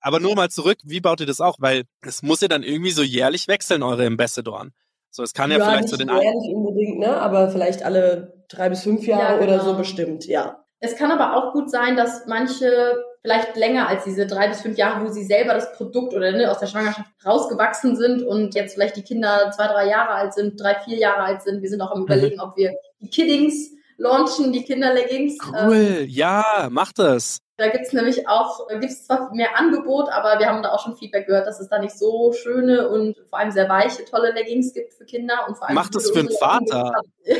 Aber nur mal zurück, wie baut ihr das auch? Weil es muss ja dann irgendwie so jährlich wechseln, eure Ambassadoren. So, es kann ja, ja vielleicht so den einen. nicht unbedingt, ne? Aber vielleicht alle drei bis fünf Jahre ja, genau. oder so bestimmt, ja. Es kann aber auch gut sein, dass manche vielleicht länger als diese drei bis fünf Jahre, wo sie selber das Produkt oder ne, aus der Schwangerschaft rausgewachsen sind und jetzt vielleicht die Kinder zwei, drei Jahre alt sind, drei, vier Jahre alt sind. Wir sind auch am mhm. überlegen, ob wir die Kiddings launchen, die Kinderleggings. Cool, ähm, ja, mach das. Da gibt's nämlich auch, da gibt's zwar mehr Angebot, aber wir haben da auch schon Feedback gehört, dass es da nicht so schöne und vor allem sehr weiche, tolle Leggings gibt für Kinder und vor allem. Macht das für den Vater.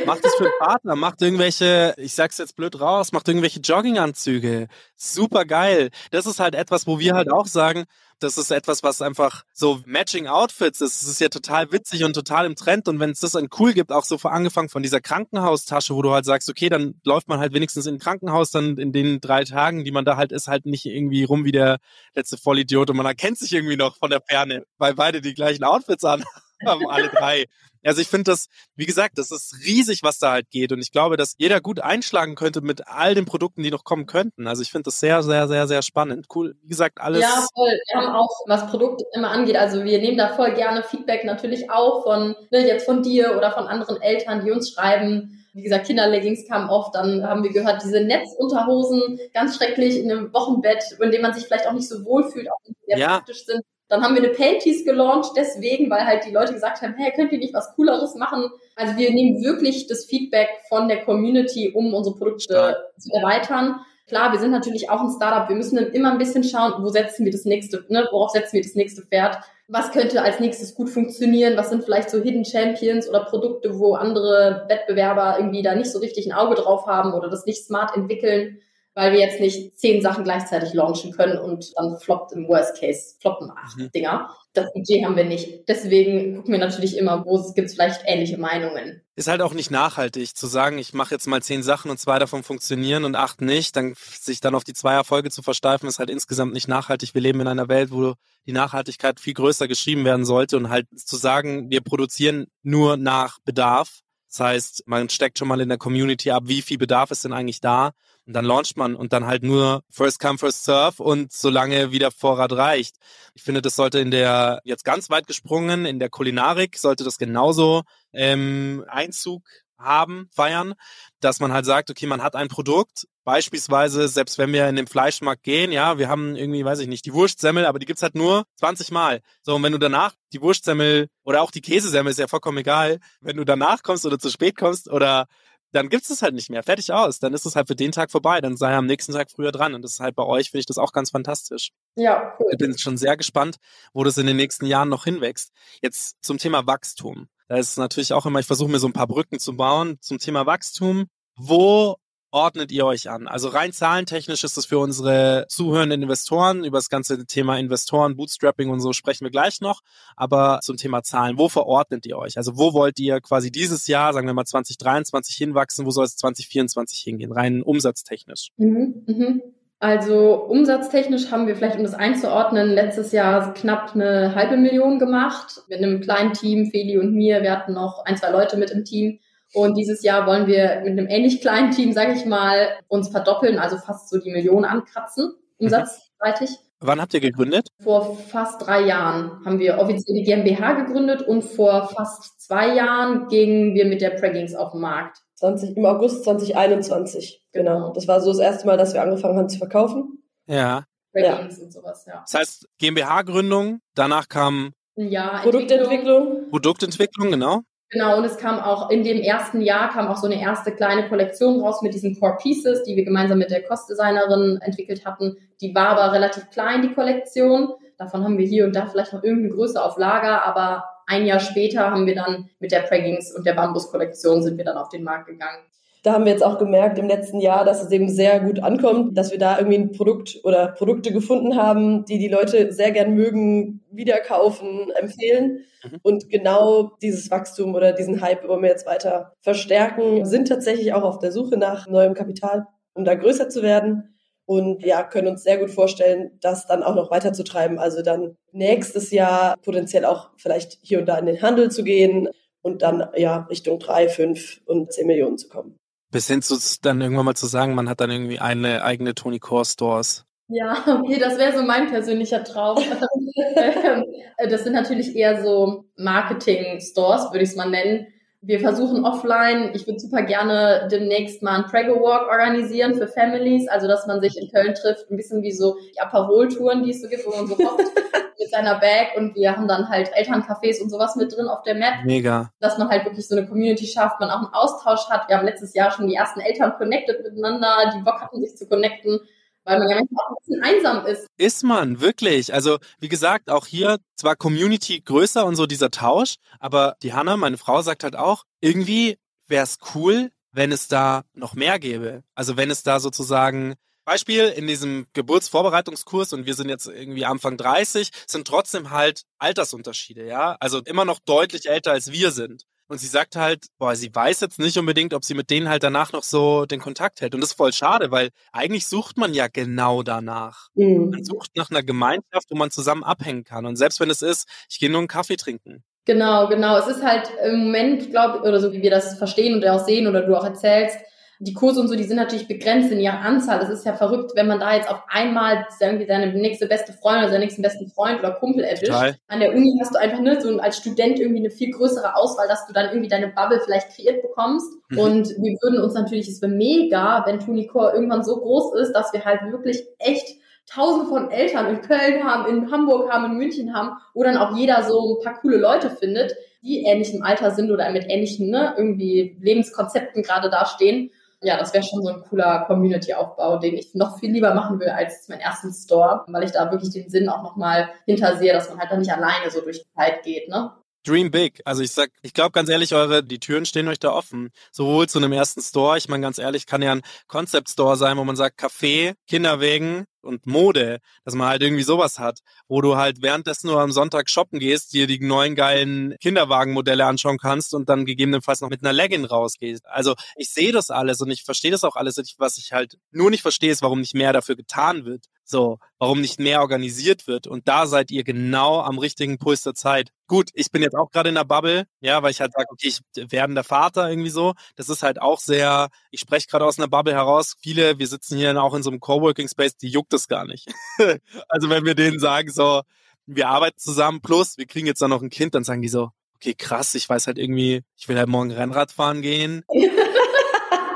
macht das für den Vater. Macht irgendwelche, ich sag's jetzt blöd raus, macht irgendwelche Jogginganzüge. Super geil. Das ist halt etwas, wo wir halt auch sagen, das ist etwas, was einfach so Matching Outfits ist. Es ist ja total witzig und total im Trend. Und wenn es das ein cool gibt, auch so angefangen von dieser Krankenhaustasche, wo du halt sagst, okay, dann läuft man halt wenigstens in Krankenhaus dann in den drei Tagen, die man da halt ist, halt nicht irgendwie rum wie der letzte Vollidiot und man erkennt sich irgendwie noch von der Ferne, weil beide die gleichen Outfits an haben, alle drei. Also ich finde das, wie gesagt, das ist riesig, was da halt geht. Und ich glaube, dass jeder gut einschlagen könnte mit all den Produkten, die noch kommen könnten. Also ich finde das sehr, sehr, sehr, sehr spannend. Cool. Wie gesagt, alles. Ja, voll. Wir haben auch, was Produkte immer angeht, also wir nehmen da voll gerne Feedback natürlich auch von, ne, jetzt von dir oder von anderen Eltern, die uns schreiben. Wie gesagt, Kinderleggings kamen oft, dann haben wir gehört, diese Netzunterhosen, ganz schrecklich in einem Wochenbett, in dem man sich vielleicht auch nicht so wohl fühlt, auch wenn sie sehr ja. praktisch sind. Dann haben wir eine Panties gelauncht, deswegen, weil halt die Leute gesagt haben, hey, könnt ihr nicht was Cooleres machen? Also wir nehmen wirklich das Feedback von der Community, um unsere Produkte ja. zu erweitern. Klar, wir sind natürlich auch ein Startup. Wir müssen immer ein bisschen schauen, wo setzen wir das nächste, ne, worauf setzen wir das nächste Pferd? Was könnte als nächstes gut funktionieren? Was sind vielleicht so Hidden Champions oder Produkte, wo andere Wettbewerber irgendwie da nicht so richtig ein Auge drauf haben oder das nicht smart entwickeln? Weil wir jetzt nicht zehn Sachen gleichzeitig launchen können und dann floppt im Worst Case, floppen acht mhm. Dinger. Das Budget haben wir nicht. Deswegen gucken wir natürlich immer, wo es gibt vielleicht ähnliche Meinungen. Ist halt auch nicht nachhaltig zu sagen, ich mache jetzt mal zehn Sachen und zwei davon funktionieren und acht nicht, dann sich dann auf die zwei Erfolge zu versteifen, ist halt insgesamt nicht nachhaltig. Wir leben in einer Welt, wo die Nachhaltigkeit viel größer geschrieben werden sollte und halt zu sagen, wir produzieren nur nach Bedarf. Das heißt, man steckt schon mal in der Community ab, wie viel Bedarf ist denn eigentlich da und dann launcht man und dann halt nur First Come, First Serve und solange wie der Vorrat reicht. Ich finde, das sollte in der, jetzt ganz weit gesprungen, in der Kulinarik sollte das genauso ähm, Einzug haben, feiern, dass man halt sagt, okay, man hat ein Produkt, beispielsweise, selbst wenn wir in den Fleischmarkt gehen, ja, wir haben irgendwie, weiß ich nicht, die Wurstsemmel, aber die gibt's halt nur 20 Mal. So, und wenn du danach die Wurstsemmel oder auch die Käsesemmel, ist ja vollkommen egal, wenn du danach kommst oder zu spät kommst oder dann gibt es halt nicht mehr. Fertig aus. Dann ist es halt für den Tag vorbei. Dann sei er am nächsten Tag früher dran. Und das ist halt bei euch, finde ich das auch ganz fantastisch. Ja, cool. Ich bin schon sehr gespannt, wo das in den nächsten Jahren noch hinwächst. Jetzt zum Thema Wachstum. Da ist natürlich auch immer, ich versuche mir so ein paar Brücken zu bauen zum Thema Wachstum. Wo ordnet ihr euch an? Also rein zahlentechnisch ist das für unsere zuhörenden Investoren, über das ganze Thema Investoren, Bootstrapping und so sprechen wir gleich noch, aber zum Thema Zahlen, wo verordnet ihr euch? Also wo wollt ihr quasi dieses Jahr, sagen wir mal 2023 hinwachsen, wo soll es 2024 hingehen, rein umsatztechnisch? Mhm, mhm. Also umsatztechnisch haben wir vielleicht, um das einzuordnen, letztes Jahr knapp eine halbe Million gemacht mit einem kleinen Team, Feli und mir. Wir hatten noch ein, zwei Leute mit im Team. Und dieses Jahr wollen wir mit einem ähnlich kleinen Team, sage ich mal, uns verdoppeln, also fast so die Million ankratzen, umsatzseitig. Wann habt ihr gegründet? Vor fast drei Jahren haben wir offiziell die GmbH gegründet und vor fast zwei Jahren gingen wir mit der Preggings auf den Markt. 20, Im August 2021, genau. Das war so das erste Mal, dass wir angefangen haben zu verkaufen. Ja. Preggings ja. und sowas, ja. Das heißt, GmbH-Gründung, danach kam ja, Produktentwicklung. Produktentwicklung, genau. Genau, und es kam auch in dem ersten Jahr kam auch so eine erste kleine Kollektion raus mit diesen Core Pieces, die wir gemeinsam mit der Cost-Designerin entwickelt hatten. Die war aber relativ klein, die Kollektion. Davon haben wir hier und da vielleicht noch irgendeine Größe auf Lager, aber ein Jahr später haben wir dann mit der Preggings und der Bambus-Kollektion sind wir dann auf den Markt gegangen da haben wir jetzt auch gemerkt im letzten Jahr, dass es eben sehr gut ankommt, dass wir da irgendwie ein Produkt oder Produkte gefunden haben, die die Leute sehr gern mögen, wieder kaufen, empfehlen. Mhm. Und genau dieses Wachstum oder diesen Hype wollen wir jetzt weiter verstärken, sind tatsächlich auch auf der Suche nach neuem Kapital, um da größer zu werden. Und ja, können uns sehr gut vorstellen, das dann auch noch weiterzutreiben. Also dann nächstes Jahr potenziell auch vielleicht hier und da in den Handel zu gehen und dann ja Richtung drei, fünf und zehn Millionen zu kommen. Bis hin zu dann irgendwann mal zu sagen, man hat dann irgendwie eine eigene Tony Core Stores. Ja, okay, das wäre so mein persönlicher Traum. Ähm, das sind natürlich eher so Marketing-Stores, würde ich es mal nennen. Wir versuchen offline, ich würde super gerne demnächst mal einen Prego Walk organisieren für Families, also dass man sich in Köln trifft, ein bisschen wie so die Aperol-Touren, die es so gibt, wo man so hockt mit seiner Bag und wir haben dann halt Elterncafés und sowas mit drin auf der Map. Mega. Dass man halt wirklich so eine Community schafft, man auch einen Austausch hat. Wir haben letztes Jahr schon die ersten Eltern connected miteinander, die Bock hatten, sich zu connecten weil man ja manchmal auch ein bisschen einsam ist. Ist man, wirklich. Also, wie gesagt, auch hier zwar Community größer und so dieser Tausch, aber die Hanna, meine Frau, sagt halt auch, irgendwie wäre es cool, wenn es da noch mehr gäbe. Also wenn es da sozusagen Beispiel in diesem Geburtsvorbereitungskurs und wir sind jetzt irgendwie Anfang 30, sind trotzdem halt Altersunterschiede, ja? Also immer noch deutlich älter als wir sind. Und sie sagt halt, boah, sie weiß jetzt nicht unbedingt, ob sie mit denen halt danach noch so den Kontakt hält. Und das ist voll schade, weil eigentlich sucht man ja genau danach. Mhm. Man sucht nach einer Gemeinschaft, wo man zusammen abhängen kann. Und selbst wenn es ist, ich gehe nur einen Kaffee trinken. Genau, genau. Es ist halt im Moment, glaube ich, oder so wie wir das verstehen und auch sehen oder du auch erzählst, die Kurse und so, die sind natürlich begrenzt in ihrer Anzahl. Es ist ja verrückt, wenn man da jetzt auf einmal irgendwie seine nächste beste Freundin oder seinen nächsten besten Freund oder Kumpel erwischt. Total. An der Uni hast du einfach ne, so als Student irgendwie eine viel größere Auswahl, dass du dann irgendwie deine Bubble vielleicht kreiert bekommst. Mhm. Und wir würden uns natürlich, es wäre mega, wenn Tunicore irgendwann so groß ist, dass wir halt wirklich echt tausende von Eltern in Köln haben, in Hamburg haben, in München haben, wo dann auch jeder so ein paar coole Leute findet, die ähnlich im Alter sind oder mit ähnlichen ne, irgendwie Lebenskonzepten gerade dastehen ja, das wäre schon so ein cooler Community-Aufbau, den ich noch viel lieber machen will als meinen ersten Store, weil ich da wirklich den Sinn auch nochmal hintersehe, dass man halt dann nicht alleine so durch die Zeit geht, ne? Dream big. Also ich sag, ich glaube ganz ehrlich, eure, die Türen stehen euch da offen. Sowohl zu einem ersten Store, ich meine ganz ehrlich, kann ja ein Concept Store sein, wo man sagt, Kaffee, Kinderwegen und Mode, dass man halt irgendwie sowas hat, wo du halt währenddessen nur am Sonntag shoppen gehst, dir die neuen geilen Kinderwagenmodelle anschauen kannst und dann gegebenenfalls noch mit einer Legging rausgehst. Also ich sehe das alles und ich verstehe das auch alles. Was ich halt nur nicht verstehe, ist, warum nicht mehr dafür getan wird. So, warum nicht mehr organisiert wird. Und da seid ihr genau am richtigen Puls der Zeit. Gut, ich bin jetzt auch gerade in der Bubble, ja, weil ich halt sage, okay, ich werdender Vater irgendwie so. Das ist halt auch sehr, ich spreche gerade aus einer Bubble heraus. Viele, wir sitzen hier auch in so einem Coworking Space, die juckt das gar nicht. also wenn wir denen sagen, so, wir arbeiten zusammen, plus wir kriegen jetzt dann noch ein Kind, dann sagen die so, okay, krass, ich weiß halt irgendwie, ich will halt morgen Rennrad fahren gehen.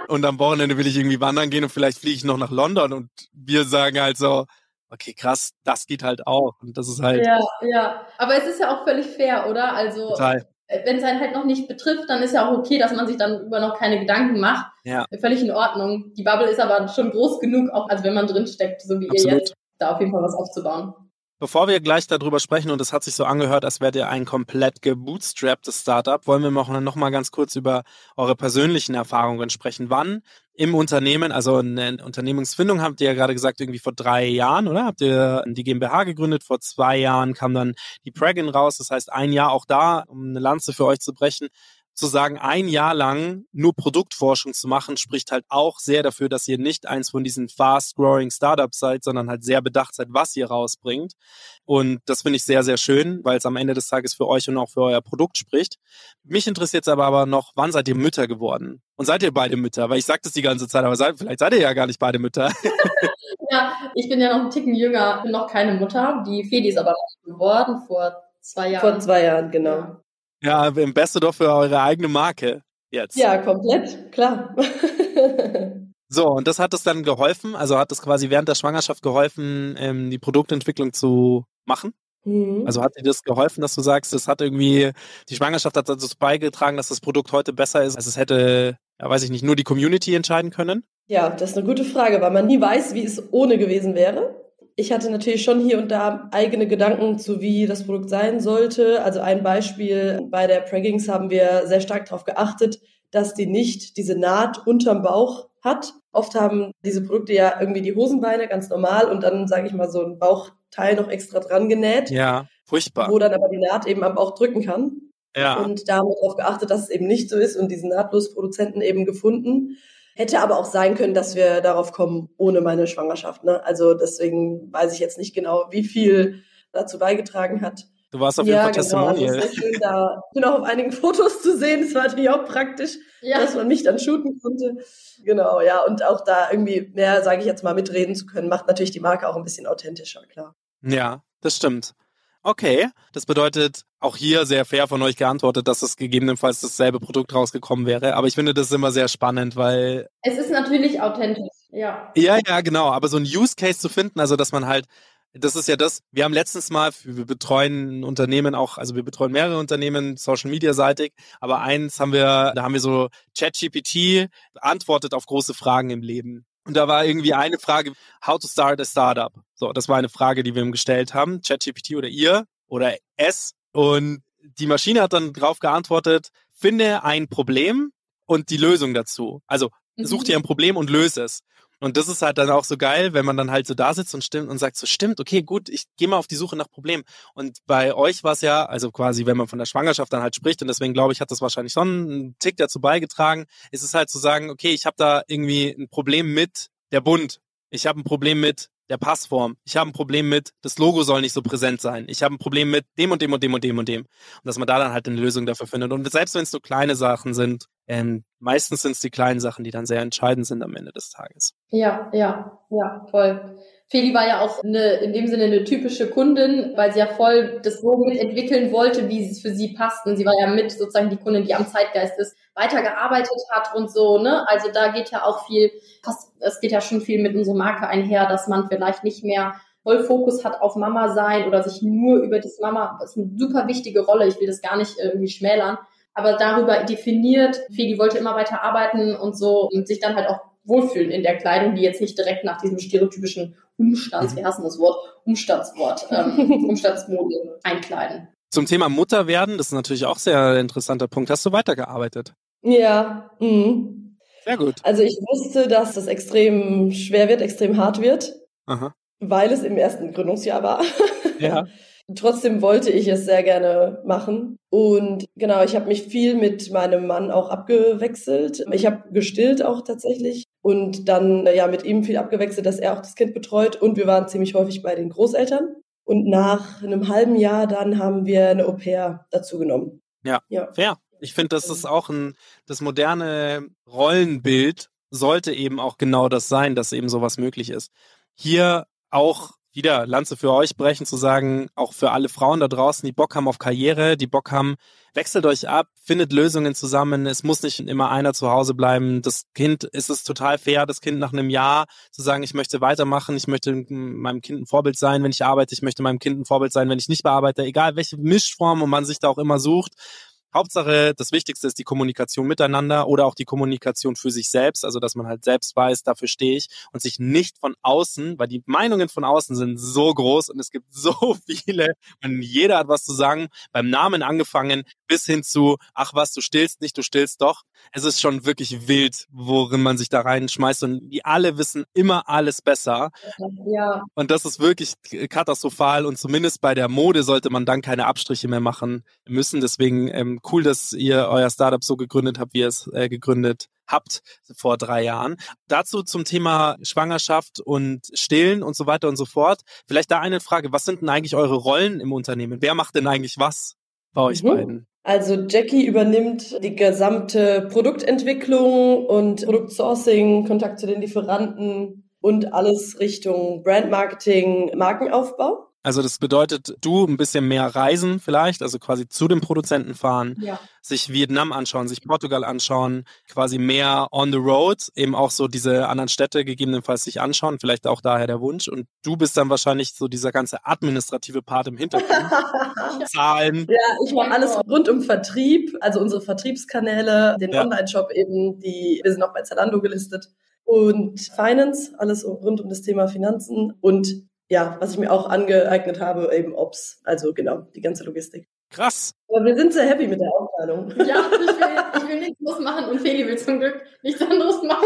und am Wochenende will ich irgendwie wandern gehen und vielleicht fliege ich noch nach London und wir sagen halt so, okay, krass, das geht halt auch. Und das ist halt. Ja, ja. Aber es ist ja auch völlig fair, oder? Also, total. wenn es einen halt noch nicht betrifft, dann ist ja auch okay, dass man sich dann über noch keine Gedanken macht. Ja. Völlig in Ordnung. Die Bubble ist aber schon groß genug, auch als wenn man drinsteckt, so wie Absolut. ihr jetzt, da auf jeden Fall was aufzubauen. Bevor wir gleich darüber sprechen, und es hat sich so angehört, als wärt ihr ein komplett gebootstrapptes Startup, wollen wir noch mal ganz kurz über eure persönlichen Erfahrungen sprechen. Wann im Unternehmen, also eine Unternehmensfindung habt ihr ja gerade gesagt, irgendwie vor drei Jahren, oder? Habt ihr die GmbH gegründet? Vor zwei Jahren kam dann die Pragin raus. Das heißt, ein Jahr auch da, um eine Lanze für euch zu brechen zu sagen, ein Jahr lang nur Produktforschung zu machen, spricht halt auch sehr dafür, dass ihr nicht eins von diesen fast-growing Startups seid, sondern halt sehr bedacht seid, was ihr rausbringt. Und das finde ich sehr, sehr schön, weil es am Ende des Tages für euch und auch für euer Produkt spricht. Mich interessiert jetzt aber, aber noch, wann seid ihr Mütter geworden? Und seid ihr beide Mütter? Weil ich sage das die ganze Zeit, aber seid, vielleicht seid ihr ja gar nicht beide Mütter. ja, ich bin ja noch ein Ticken jünger, bin noch keine Mutter. Die Fedi ist aber noch geworden vor zwei Jahren. Vor zwei Jahren, genau. Ja. Ja, im Beste doch für eure eigene Marke jetzt. Ja, komplett, klar. so, und das hat es dann geholfen, also hat es quasi während der Schwangerschaft geholfen, ähm, die Produktentwicklung zu machen? Mhm. Also hat dir das geholfen, dass du sagst, es hat irgendwie, die Schwangerschaft hat dazu beigetragen, dass das Produkt heute besser ist, als es hätte, ja weiß ich nicht, nur die Community entscheiden können? Ja, das ist eine gute Frage, weil man nie weiß, wie es ohne gewesen wäre. Ich hatte natürlich schon hier und da eigene Gedanken zu, wie das Produkt sein sollte. Also ein Beispiel, bei der Preggings haben wir sehr stark darauf geachtet, dass die nicht diese Naht unterm Bauch hat. Oft haben diese Produkte ja irgendwie die Hosenbeine ganz normal und dann, sage ich mal, so ein Bauchteil noch extra dran genäht. Ja, furchtbar. Wo dann aber die Naht eben am Bauch drücken kann. Ja. Und da haben wir darauf geachtet, dass es eben nicht so ist und diesen Nahtlosproduzenten eben gefunden. Hätte aber auch sein können, dass wir darauf kommen ohne meine Schwangerschaft. Ne? Also deswegen weiß ich jetzt nicht genau, wie viel dazu beigetragen hat. Du warst auf jeden ja, Fall genau, Testimonial. Also schön, da. Ich bin auch auf einigen Fotos zu sehen. Es war natürlich auch praktisch, Ja. dass man mich dann shooten konnte. Genau, ja. Und auch da irgendwie mehr, sage ich jetzt mal, mitreden zu können, macht natürlich die Marke auch ein bisschen authentischer, klar. Ja, das stimmt. Okay, das bedeutet auch hier sehr fair von euch geantwortet, dass es gegebenenfalls dasselbe Produkt rausgekommen wäre. Aber ich finde das immer sehr spannend, weil Es ist natürlich authentisch, ja. ja, ja, genau. Aber so ein Use Case zu finden, also dass man halt, das ist ja das. Wir haben letztens mal, wir betreuen ein Unternehmen auch, also wir betreuen mehrere Unternehmen, Social Media seitig. Aber eins haben wir, da haben wir so ChatGPT antwortet auf große Fragen im Leben. Und da war irgendwie eine Frage, how to start a startup. So, das war eine Frage, die wir ihm gestellt haben. ChatGPT oder ihr oder es. Und die Maschine hat dann darauf geantwortet, finde ein Problem und die Lösung dazu. Also such dir ein Problem und löse es. Und das ist halt dann auch so geil, wenn man dann halt so da sitzt und stimmt und sagt so, stimmt, okay, gut, ich gehe mal auf die Suche nach Problemen. Und bei euch war es ja, also quasi, wenn man von der Schwangerschaft dann halt spricht, und deswegen glaube ich, hat das wahrscheinlich schon einen Tick dazu beigetragen, ist es halt zu sagen, okay, ich habe da irgendwie ein Problem mit der Bund. Ich habe ein Problem mit der Passform. Ich habe ein Problem mit, das Logo soll nicht so präsent sein. Ich habe ein Problem mit dem und dem und dem und dem und dem. Und dass man da dann halt eine Lösung dafür findet. Und selbst wenn es so kleine Sachen sind, ähm, meistens sind es die kleinen Sachen, die dann sehr entscheidend sind am Ende des Tages. Ja, ja, ja, voll. Feli war ja auch eine, in dem Sinne eine typische Kundin, weil sie ja voll das so mitentwickeln wollte, wie es für sie passt. Und sie war ja mit sozusagen die Kundin, die am Zeitgeist ist, weitergearbeitet hat und so, ne? Also da geht ja auch viel, es geht ja schon viel mit unserer Marke einher, dass man vielleicht nicht mehr voll Fokus hat auf Mama sein oder sich nur über das Mama, das ist eine super wichtige Rolle, ich will das gar nicht irgendwie schmälern, aber darüber definiert, Feli wollte immer weiter arbeiten und so und sich dann halt auch wohlfühlen in der Kleidung, die jetzt nicht direkt nach diesem stereotypischen Umstands, wir hassen das Wort, Umstandswort, ähm, Umstandsmode einkleiden. Zum Thema Mutter werden, das ist natürlich auch sehr interessanter Punkt. Hast du weitergearbeitet? Ja, mhm. Sehr gut. Also ich wusste, dass das extrem schwer wird, extrem hart wird, Aha. weil es im ersten Gründungsjahr war. Ja. Trotzdem wollte ich es sehr gerne machen. Und genau, ich habe mich viel mit meinem Mann auch abgewechselt. Ich habe gestillt auch tatsächlich und dann ja mit ihm viel abgewechselt, dass er auch das Kind betreut. Und wir waren ziemlich häufig bei den Großeltern. Und nach einem halben Jahr dann haben wir eine Au pair dazu genommen. Ja, Ja. fair. Ich finde, das ist auch ein, das moderne Rollenbild sollte eben auch genau das sein, dass eben sowas möglich ist. Hier auch wieder Lanze für euch brechen, zu sagen, auch für alle Frauen da draußen, die Bock haben auf Karriere, die Bock haben, wechselt euch ab, findet Lösungen zusammen. Es muss nicht immer einer zu Hause bleiben. Das Kind ist es total fair, das Kind nach einem Jahr zu sagen, ich möchte weitermachen, ich möchte meinem Kind ein Vorbild sein, wenn ich arbeite, ich möchte meinem Kind ein Vorbild sein, wenn ich nicht bearbeite, egal welche Mischform und man sich da auch immer sucht. Hauptsache, das Wichtigste ist die Kommunikation miteinander oder auch die Kommunikation für sich selbst, also dass man halt selbst weiß, dafür stehe ich und sich nicht von außen, weil die Meinungen von außen sind so groß und es gibt so viele und jeder hat was zu sagen, beim Namen angefangen bis hin zu, ach was, du stillst nicht, du stillst doch. Es ist schon wirklich wild, worin man sich da reinschmeißt und die alle wissen immer alles besser Ja, und das ist wirklich katastrophal und zumindest bei der Mode sollte man dann keine Abstriche mehr machen müssen. Deswegen ähm, cool, dass ihr euer Startup so gegründet habt, wie ihr es äh, gegründet habt vor drei Jahren. Dazu zum Thema Schwangerschaft und Stillen und so weiter und so fort. Vielleicht da eine Frage, was sind denn eigentlich eure Rollen im Unternehmen? Wer macht denn eigentlich was bei euch Mhm. beiden? Also Jackie übernimmt die gesamte Produktentwicklung und Produktsourcing, Kontakt zu den Lieferanten und alles Richtung Brandmarketing, Markenaufbau. Also das bedeutet, du ein bisschen mehr reisen vielleicht, also quasi zu dem Produzenten fahren, ja. sich Vietnam anschauen, sich Portugal anschauen, quasi mehr on the road, eben auch so diese anderen Städte gegebenenfalls sich anschauen, vielleicht auch daher der Wunsch. Und du bist dann wahrscheinlich so dieser ganze administrative Part im Hintergrund. Zahlen. Ja, ich mache alles rund um Vertrieb, also unsere Vertriebskanäle, den Ja. Online-Shop eben, die, wir sind auch bei Zalando gelistet. Und Finance, alles rund um das Thema Finanzen und ja, was ich mir auch angeeignet habe, eben Ops, also genau, die ganze Logistik. Krass. Aber wir sind sehr happy mit der Aufteilung. Ja, ich will, ich will nichts anderes machen und Feli will zum Glück nichts anderes machen.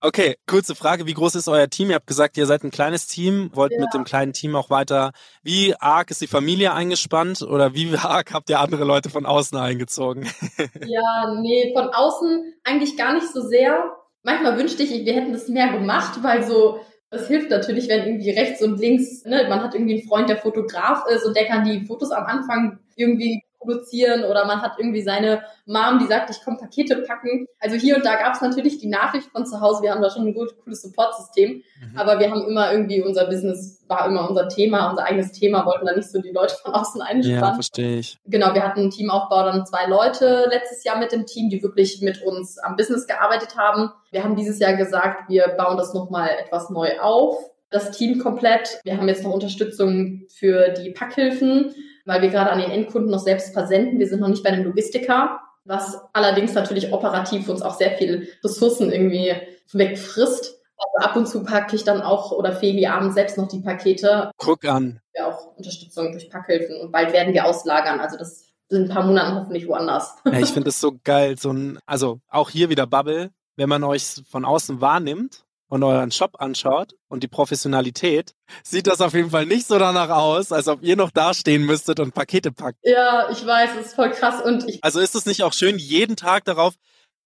Okay, kurze Frage. Wie groß ist euer Team? Ihr habt gesagt, ihr seid ein kleines Team, wollt Ja. mit dem kleinen Team auch weiter. Wie arg ist die Familie eingespannt oder wie arg habt ihr andere Leute von außen eingezogen? Ja, nee, von außen eigentlich gar nicht so sehr. Manchmal wünschte ich, wir hätten das mehr gemacht, weil so, es hilft natürlich, wenn irgendwie rechts und links, ne, man hat irgendwie einen Freund, der Fotograf ist und der kann die Fotos am Anfang irgendwie produzieren oder man hat irgendwie seine Mom, die sagt, ich komme Pakete packen. Also hier und da gab es natürlich die Nachricht von zu Hause, wir haben da schon ein gut, cooles Supportsystem, aber wir haben immer irgendwie, unser Business war immer unser Thema, unser eigenes Thema, wollten da nicht so die Leute von außen Ja, einspannen. verstehe ich. Genau, wir hatten einen Teamaufbau, dann zwei Leute letztes Jahr mit dem Team, die wirklich mit uns am Business gearbeitet haben. Wir haben dieses Jahr gesagt, wir bauen das nochmal etwas neu auf. Das Team komplett. Wir haben jetzt noch Unterstützung für die Packhilfen, weil wir gerade an den Endkunden noch selbst versenden. Wir sind noch nicht bei einem Logistiker, was allerdings natürlich operativ uns auch sehr viel Ressourcen irgendwie wegfrisst. Also ab und zu packe ich dann auch oder Feli abends selbst noch die Pakete Guck an. wir auch Unterstützung durch Packhilfen und bald werden wir auslagern. Also das sind ein paar Monaten hoffentlich woanders. Ja, ich finde es so geil. So ein, also auch hier wieder Bubble, wenn man euch von außen wahrnimmt und euren Shop anschaut und die Professionalität, sieht das auf jeden Fall nicht so danach aus, als ob ihr noch dastehen müsstet und Pakete packt. Ja, ich weiß, es ist voll krass und ich Also ist es nicht auch schön, jeden Tag darauf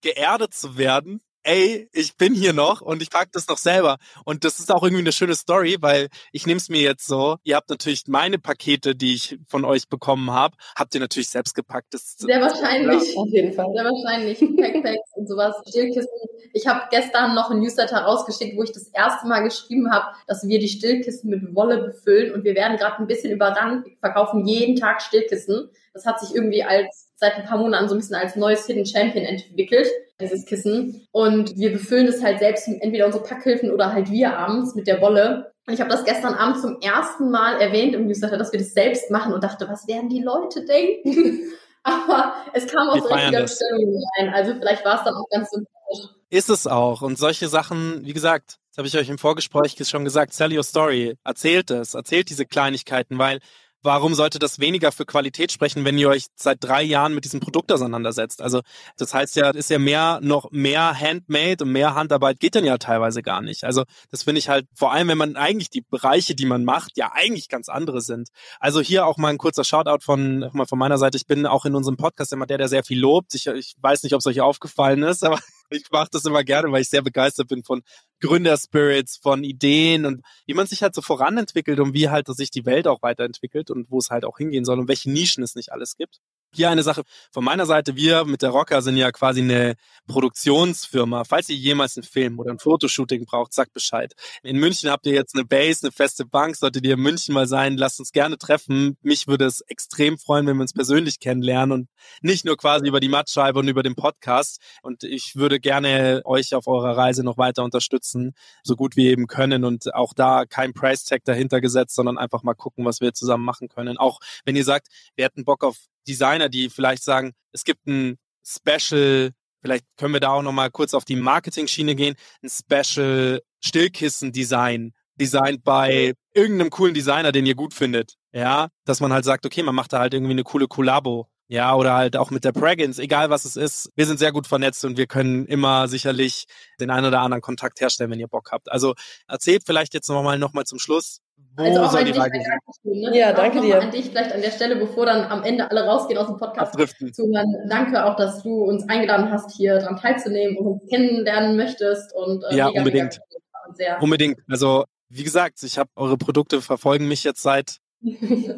geerdet zu werden? Ey, ich bin hier noch und ich pack das noch selber. Und das ist auch irgendwie eine schöne Story, weil ich nehme es mir jetzt so, ihr habt natürlich meine Pakete, die ich von euch bekommen habe, habt ihr natürlich selbst gepackt. Das, sehr wahrscheinlich, Auf jeden Fall. sehr wahrscheinlich Backpacks und sowas, Stillkissen. Ich habe gestern noch ein Newsletter rausgeschickt, wo ich das erste Mal geschrieben habe, dass wir die Stillkissen mit Wolle befüllen und wir werden gerade ein bisschen überrannt. Wir verkaufen jeden Tag Stillkissen. Das hat sich irgendwie als seit ein paar Monaten so ein bisschen als neues Hidden Champion entwickelt, dieses Kissen. Und wir befüllen das halt selbst, entweder unsere Packhilfen oder halt wir abends mit der Wolle. Und ich habe das gestern Abend zum ersten Mal erwähnt im Newsletter, dass wir das selbst machen und dachte, was werden die Leute denken? Aber es kam aus richtiger. Bestellung rein. Also vielleicht war es dann auch ganz sympathisch. Ist es auch. Und solche Sachen, wie gesagt, das habe ich euch im Vorgespräch schon gesagt, tell your story. Erzählt es, erzählt diese Kleinigkeiten, weil warum sollte das weniger für Qualität sprechen, wenn ihr euch seit drei Jahren mit diesem Produkt auseinandersetzt? Also das heißt ja, ist ja mehr noch mehr Handmade und mehr Handarbeit geht dann ja teilweise gar nicht. Also das finde ich halt, vor allem wenn man eigentlich die Bereiche, die man macht, ja eigentlich ganz andere sind. Also hier auch mal ein kurzer Shoutout von, mal von meiner Seite. Ich bin auch in unserem Podcast immer der, der sehr viel lobt. Ich, ich weiß nicht, ob es euch aufgefallen ist, aber ich mache das immer gerne, weil ich sehr begeistert bin von Gründerspirits, von Ideen und wie man sich halt so voranentwickelt und wie halt sich die Welt auch weiterentwickelt und wo es halt auch hingehen soll und welche Nischen es nicht alles gibt. Hier eine Sache von meiner Seite. Wir mit der Rocker sind ja quasi eine Produktionsfirma. Falls ihr jemals einen Film oder ein Fotoshooting braucht, sagt Bescheid. In München habt ihr jetzt eine Base, eine feste Bank. Solltet ihr in München mal sein, lasst uns gerne treffen. Mich würde es extrem freuen, wenn wir uns persönlich kennenlernen und nicht nur quasi über die Mattscheibe und über den Podcast. Und ich würde gerne euch auf eurer Reise noch weiter unterstützen, so gut wir eben können und auch da kein Price Tag dahinter gesetzt, sondern einfach mal gucken, was wir zusammen machen können. Auch wenn ihr sagt, wir hätten Bock auf Designer, die vielleicht sagen, es gibt ein Special, vielleicht können wir da auch nochmal kurz auf die Marketing-Schiene gehen, ein Special Stillkissen-Design, designed by irgendeinem coolen Designer, den ihr gut findet. Ja, dass man halt sagt, okay, man macht da halt irgendwie eine coole Kollabo. Ja, oder halt auch mit der Pragins, egal was es ist. Wir sind sehr gut vernetzt und wir können immer sicherlich den einen oder anderen Kontakt herstellen, wenn ihr Bock habt. Also erzählt vielleicht jetzt nochmal noch mal zum Schluss, wo Also auch soll an die dich, Reise? Dankeschön, ne? Ja, Auch danke dir. An dich vielleicht an der Stelle, bevor dann am Ende alle rausgehen aus dem Podcast Abdriften. zuhören. Danke auch, dass du uns eingeladen hast, hier dran teilzunehmen und uns kennenlernen möchtest. Und, äh, Ja, mega, unbedingt. Mega sehr Unbedingt. Also, wie gesagt, ich habe eure Produkte verfolgen mich jetzt seit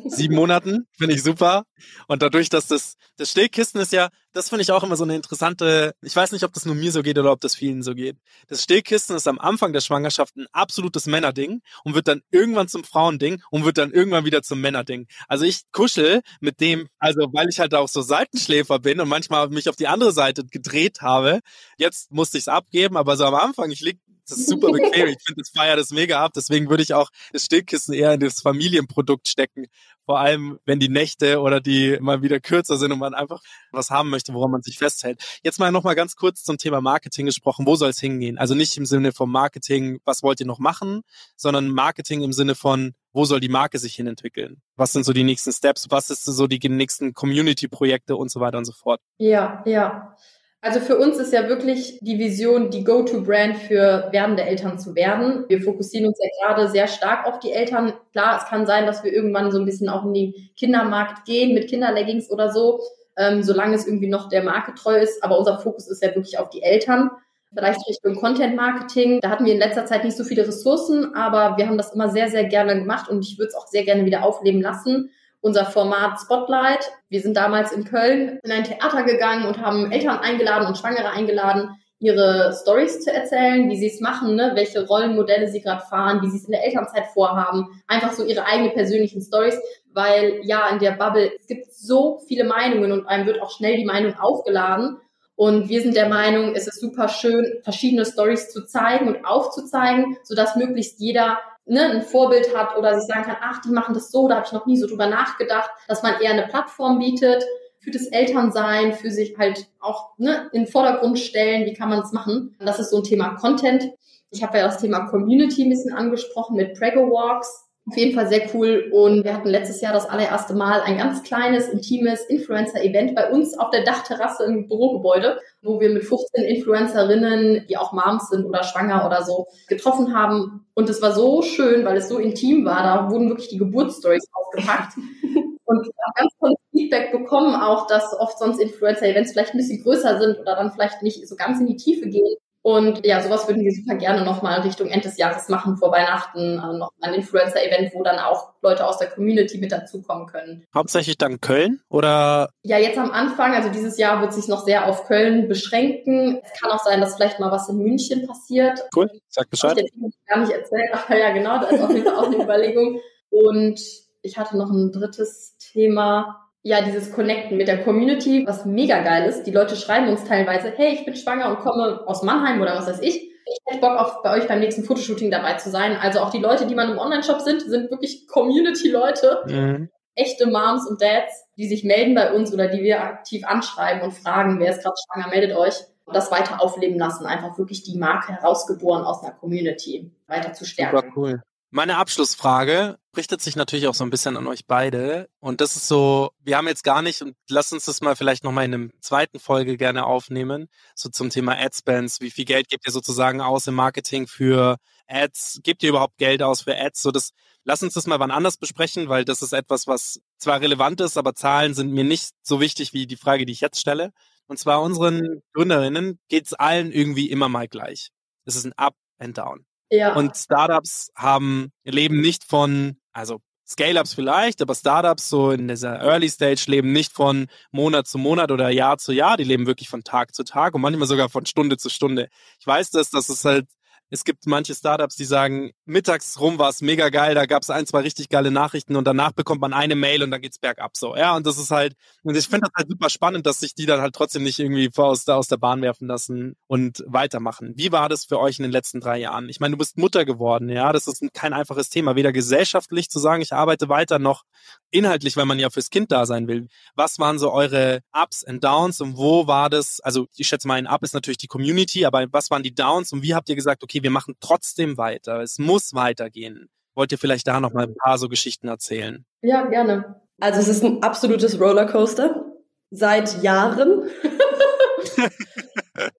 sieben Monaten. Finde ich super. Und dadurch, dass das, das Stillkissen ist ja, das finde ich auch immer so eine interessante, ich weiß nicht, ob das nur mir so geht oder ob das vielen so geht. Das Stillkissen ist am Anfang der Schwangerschaft ein absolutes Männerding und wird dann irgendwann zum Frauending und wird dann irgendwann wieder zum Männerding. Also ich kuschel mit dem, also weil ich halt auch so Seitenschläfer bin und manchmal mich auf die andere Seite gedreht habe. Jetzt musste ich es abgeben, aber so am Anfang, ich lieg das ist super bequem. Ich finde, das feiert das mega ab. Deswegen würde ich auch das Stillkissen eher in das Familienprodukt stecken. Vor allem, wenn die Nächte oder die mal wieder kürzer sind und man einfach was haben möchte, woran man sich festhält. Jetzt mal noch mal ganz kurz zum Thema Marketing gesprochen. Wo soll es hingehen? Also nicht im Sinne von Marketing, was wollt ihr noch machen, sondern Marketing im Sinne von, wo soll die Marke sich hinentwickeln? Was sind so die nächsten Steps? Was ist so die nächsten Community-Projekte und so weiter und so fort? Ja, ja. Also für uns ist ja wirklich die Vision, die Go-To-Brand für werdende Eltern zu werden. Wir fokussieren uns ja gerade sehr stark auf die Eltern. Klar, es kann sein, dass wir irgendwann so ein bisschen auch in den Kindermarkt gehen mit Kinderleggings oder so, ähm, solange es irgendwie noch der Marke treu ist. Aber unser Fokus ist ja wirklich auf die Eltern. Vielleicht Richtung Content Marketing. Da hatten wir in letzter Zeit nicht so viele Ressourcen, aber wir haben das immer sehr, sehr gerne gemacht und ich würde es auch sehr gerne wieder aufleben lassen unser Format Spotlight. Wir sind damals in Köln in ein Theater gegangen und haben Eltern eingeladen und Schwangere eingeladen, ihre Stories zu erzählen, wie sie es machen, ne? welche Rollenmodelle sie gerade fahren, wie sie es in der Elternzeit vorhaben, einfach so ihre eigenen persönlichen Stories, weil ja in der Bubble es gibt so viele Meinungen und einem wird auch schnell die Meinung aufgeladen und wir sind der Meinung, es ist super schön, verschiedene Stories zu zeigen und aufzuzeigen, sodass möglichst jeder ne, ein Vorbild hat oder sich sagen kann, ach, die machen das so, da habe ich noch nie so drüber nachgedacht, dass man eher eine Plattform bietet für das Elternsein, für sich halt auch ne, in den Vordergrund stellen, wie kann man es machen. Das ist so ein Thema Content. Ich habe ja das Thema Community ein bisschen angesprochen mit Prego Walks. Auf jeden Fall sehr cool. Und wir hatten letztes Jahr das allererste Mal ein ganz kleines, intimes Influencer-Event bei uns auf der Dachterrasse im Bürogebäude, wo wir mit 15 Influencerinnen, die auch Moms sind oder schwanger oder so, getroffen haben. Und es war so schön, weil es so intim war. Da wurden wirklich die Geburtsstories ausgepackt. Und wir haben ganz tolles Feedback bekommen, auch dass oft sonst Influencer-Events vielleicht ein bisschen größer sind oder dann vielleicht nicht so ganz in die Tiefe gehen. Und ja, sowas würden wir super gerne nochmal Richtung Ende des Jahres machen, vor Weihnachten, äh, noch ein Influencer-Event, wo dann auch Leute aus der Community mit dazukommen können. Hauptsächlich dann Köln oder? Ja, jetzt am Anfang, also dieses Jahr wird sich noch sehr auf Köln beschränken. Es kann auch sein, dass vielleicht mal was in München passiert. Cool, sag Bescheid. Ich jetzt gar nicht erzählt, aber ja, genau, da ist auf jeden Fall auch eine Überlegung. Und ich hatte noch ein drittes Thema. Ja, dieses Connecten mit der Community, was mega geil ist. Die Leute schreiben uns teilweise, hey, ich bin schwanger und komme aus Mannheim oder was weiß ich. Ich hätte Bock auf bei euch beim nächsten Fotoshooting dabei zu sein. Also auch die Leute, die man im Online-Shop sind, sind wirklich Community-Leute. Mhm. echte Moms und Dads, die sich melden bei uns oder die wir aktiv anschreiben und fragen, wer ist gerade schwanger, meldet euch. Und das weiter aufleben lassen, einfach wirklich die Marke herausgeboren aus einer Community weiter zu stärken. Super cool. Meine Abschlussfrage richtet sich natürlich auch so ein bisschen an euch beide. Und das ist so, wir haben jetzt gar nicht, und lasst uns das mal vielleicht nochmal in einem zweiten Folge gerne aufnehmen, so zum Thema Adspends. Wie viel Geld gebt ihr sozusagen aus im Marketing für Ads? Gebt ihr überhaupt Geld aus für Ads? So das, lass uns das mal wann anders besprechen, weil das ist etwas, was zwar relevant ist, aber Zahlen sind mir nicht so wichtig wie die Frage, die ich jetzt stelle. Und zwar unseren Gründerinnen geht's allen irgendwie immer mal gleich. Es ist ein Up and Down. Ja. Und Startups haben, leben nicht von, also Scale-Ups vielleicht, aber Startups so in dieser Early Stage leben nicht von Monat zu Monat oder Jahr zu Jahr, die leben wirklich von Tag zu Tag und manchmal sogar von Stunde zu Stunde. Ich weiß das, dass es halt es gibt manche Startups, die sagen, mittags rum war es mega geil, da gab es ein, zwei richtig geile Nachrichten und danach bekommt man eine Mail und dann geht's bergab so. Ja, und das ist halt, und ich finde das halt super spannend, dass sich die dann halt trotzdem nicht irgendwie aus der, aus der Bahn werfen lassen und weitermachen. Wie war das für euch in den letzten drei Jahren? Ich meine, du bist Mutter geworden, ja, das ist kein einfaches Thema, weder gesellschaftlich zu sagen, ich arbeite weiter, noch inhaltlich, weil man ja fürs Kind da sein will. Was waren so eure Ups und Downs und wo war das? Also ich schätze mal, ein Up ist natürlich die Community, aber was waren die Downs und wie habt ihr gesagt, okay, wir machen trotzdem weiter. Es muss weitergehen. Wollt ihr vielleicht da noch mal ein paar so Geschichten erzählen? Ja, gerne. Also es ist ein absolutes Rollercoaster seit Jahren.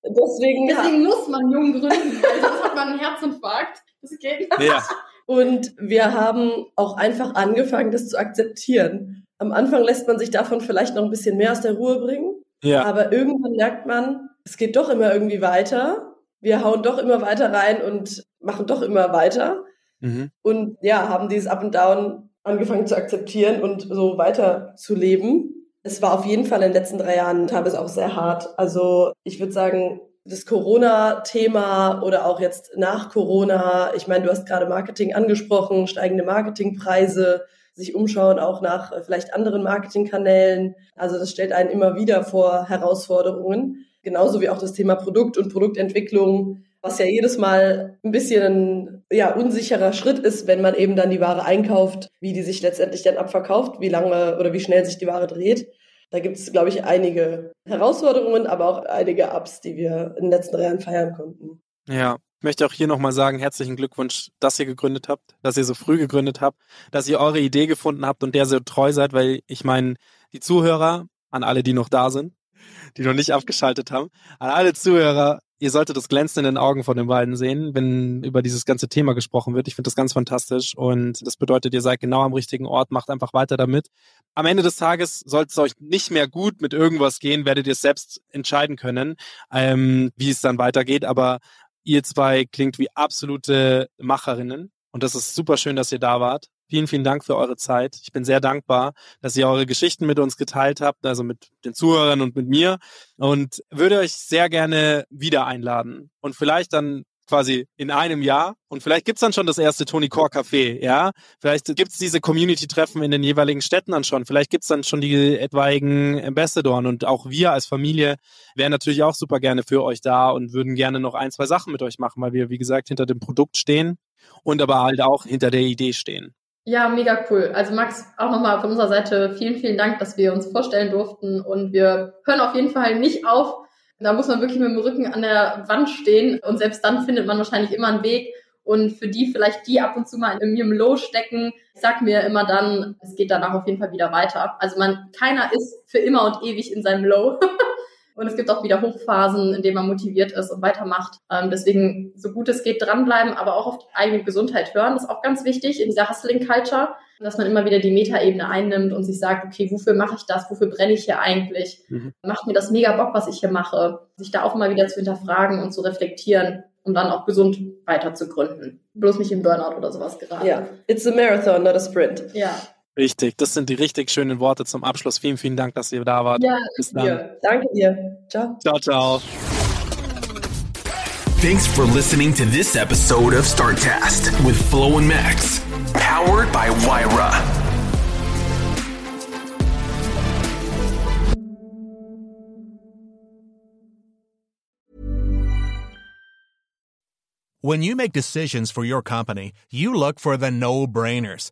Deswegen, Deswegen muss man jung gründen, weil sonst hat man einen Herzinfarkt. Das geht. Ja. Und wir haben auch einfach angefangen, das zu akzeptieren. Am Anfang lässt man sich davon vielleicht noch ein bisschen mehr aus der Ruhe bringen. Ja. Aber irgendwann merkt man, es geht doch immer irgendwie weiter. Wir hauen doch immer weiter rein und machen doch immer weiter. Mhm. Und ja, haben dieses Up and Down angefangen zu akzeptieren und so weiter zu leben. Es war auf jeden Fall in den letzten drei Jahren teilweise auch sehr hart. Also ich würde sagen, das Corona-Thema oder auch jetzt nach Corona, ich meine, du hast gerade Marketing angesprochen, steigende Marketingpreise, sich umschauen auch nach äh, vielleicht anderen Marketingkanälen. Also das stellt einen immer wieder vor Herausforderungen. Genauso wie auch das Thema Produkt und Produktentwicklung, was ja jedes Mal ein bisschen ja, unsicherer Schritt ist, wenn man eben dann die Ware einkauft, wie die sich letztendlich dann abverkauft, wie lange oder wie schnell sich die Ware dreht. Da gibt es, glaube ich, einige Herausforderungen, aber auch einige Ups, die wir in den letzten Jahren feiern konnten. Ja, ich möchte auch hier nochmal sagen, herzlichen Glückwunsch, dass ihr gegründet habt, dass ihr so früh gegründet habt, dass ihr eure Idee gefunden habt und der so treu seid, weil ich meine, die Zuhörer, an alle, die noch da sind, die noch nicht abgeschaltet haben, an alle Zuhörer, ihr solltet das Glänzen in den Augen von den beiden sehen, wenn über dieses ganze Thema gesprochen wird. Ich finde das ganz fantastisch und das bedeutet, ihr seid genau am richtigen Ort, macht einfach weiter damit. Am Ende des Tages sollte es euch nicht mehr gut mit irgendwas gehen, werdet ihr es selbst entscheiden können, ähm, wie es dann weitergeht. Aber ihr zwei klingt wie absolute Macherinnen und das ist super schön, dass ihr da wart. Vielen, vielen Dank für eure Zeit. Ich bin sehr dankbar, dass ihr eure Geschichten mit uns geteilt habt, also mit den Zuhörern und mit mir und würde euch sehr gerne wieder einladen und vielleicht dann quasi in einem Jahr und vielleicht gibt's dann schon das erste Tony Core Café, ja? Vielleicht gibt's diese Community-Treffen in den jeweiligen Städten dann schon, vielleicht gibt's dann schon die etwaigen Ambassadoren und auch wir als Familie wären natürlich auch super gerne für euch da und würden gerne noch ein, zwei Sachen mit euch machen, weil wir, wie gesagt, hinter dem Produkt stehen und aber halt auch hinter der Idee stehen. Ja, mega cool. Also Max, auch nochmal von unserer Seite vielen, vielen Dank, dass wir uns vorstellen durften und wir hören auf jeden Fall nicht auf. Da muss man wirklich mit dem Rücken an der Wand stehen und selbst dann findet man wahrscheinlich immer einen Weg. Und für die vielleicht, die ab und zu mal in im Low stecken, sag mir immer dann, es geht danach auf jeden Fall wieder weiter. Also man, keiner ist für immer und ewig in seinem Low. Und es gibt auch wieder Hochphasen, in denen man motiviert ist und weitermacht. Ähm, deswegen, so gut es geht, dranbleiben, aber auch auf die eigene Gesundheit hören. Das ist auch ganz wichtig in dieser Hustling-Culture, dass man immer wieder die Metaebene einnimmt und sich sagt, okay, wofür mache ich das? Wofür brenne ich hier eigentlich? Mhm. Macht mir das mega Bock, was ich hier mache? Sich da auch mal wieder zu hinterfragen und zu reflektieren, um dann auch gesund weiter zu gründen. Bloß nicht im Burnout oder sowas gerade. Ja, it's a marathon, not a sprint. Ja. Richtig, das sind die richtig schönen Worte zum Abschluss. Vielen, vielen Dank, dass ihr da wart. Ja, Bis dann. Dir. Danke dir. Ciao. Ciao, ciao. Thanks for listening to this episode of Startcast with Flo and Max, powered by Wyra. When you make decisions for your company, you look for the no brainers.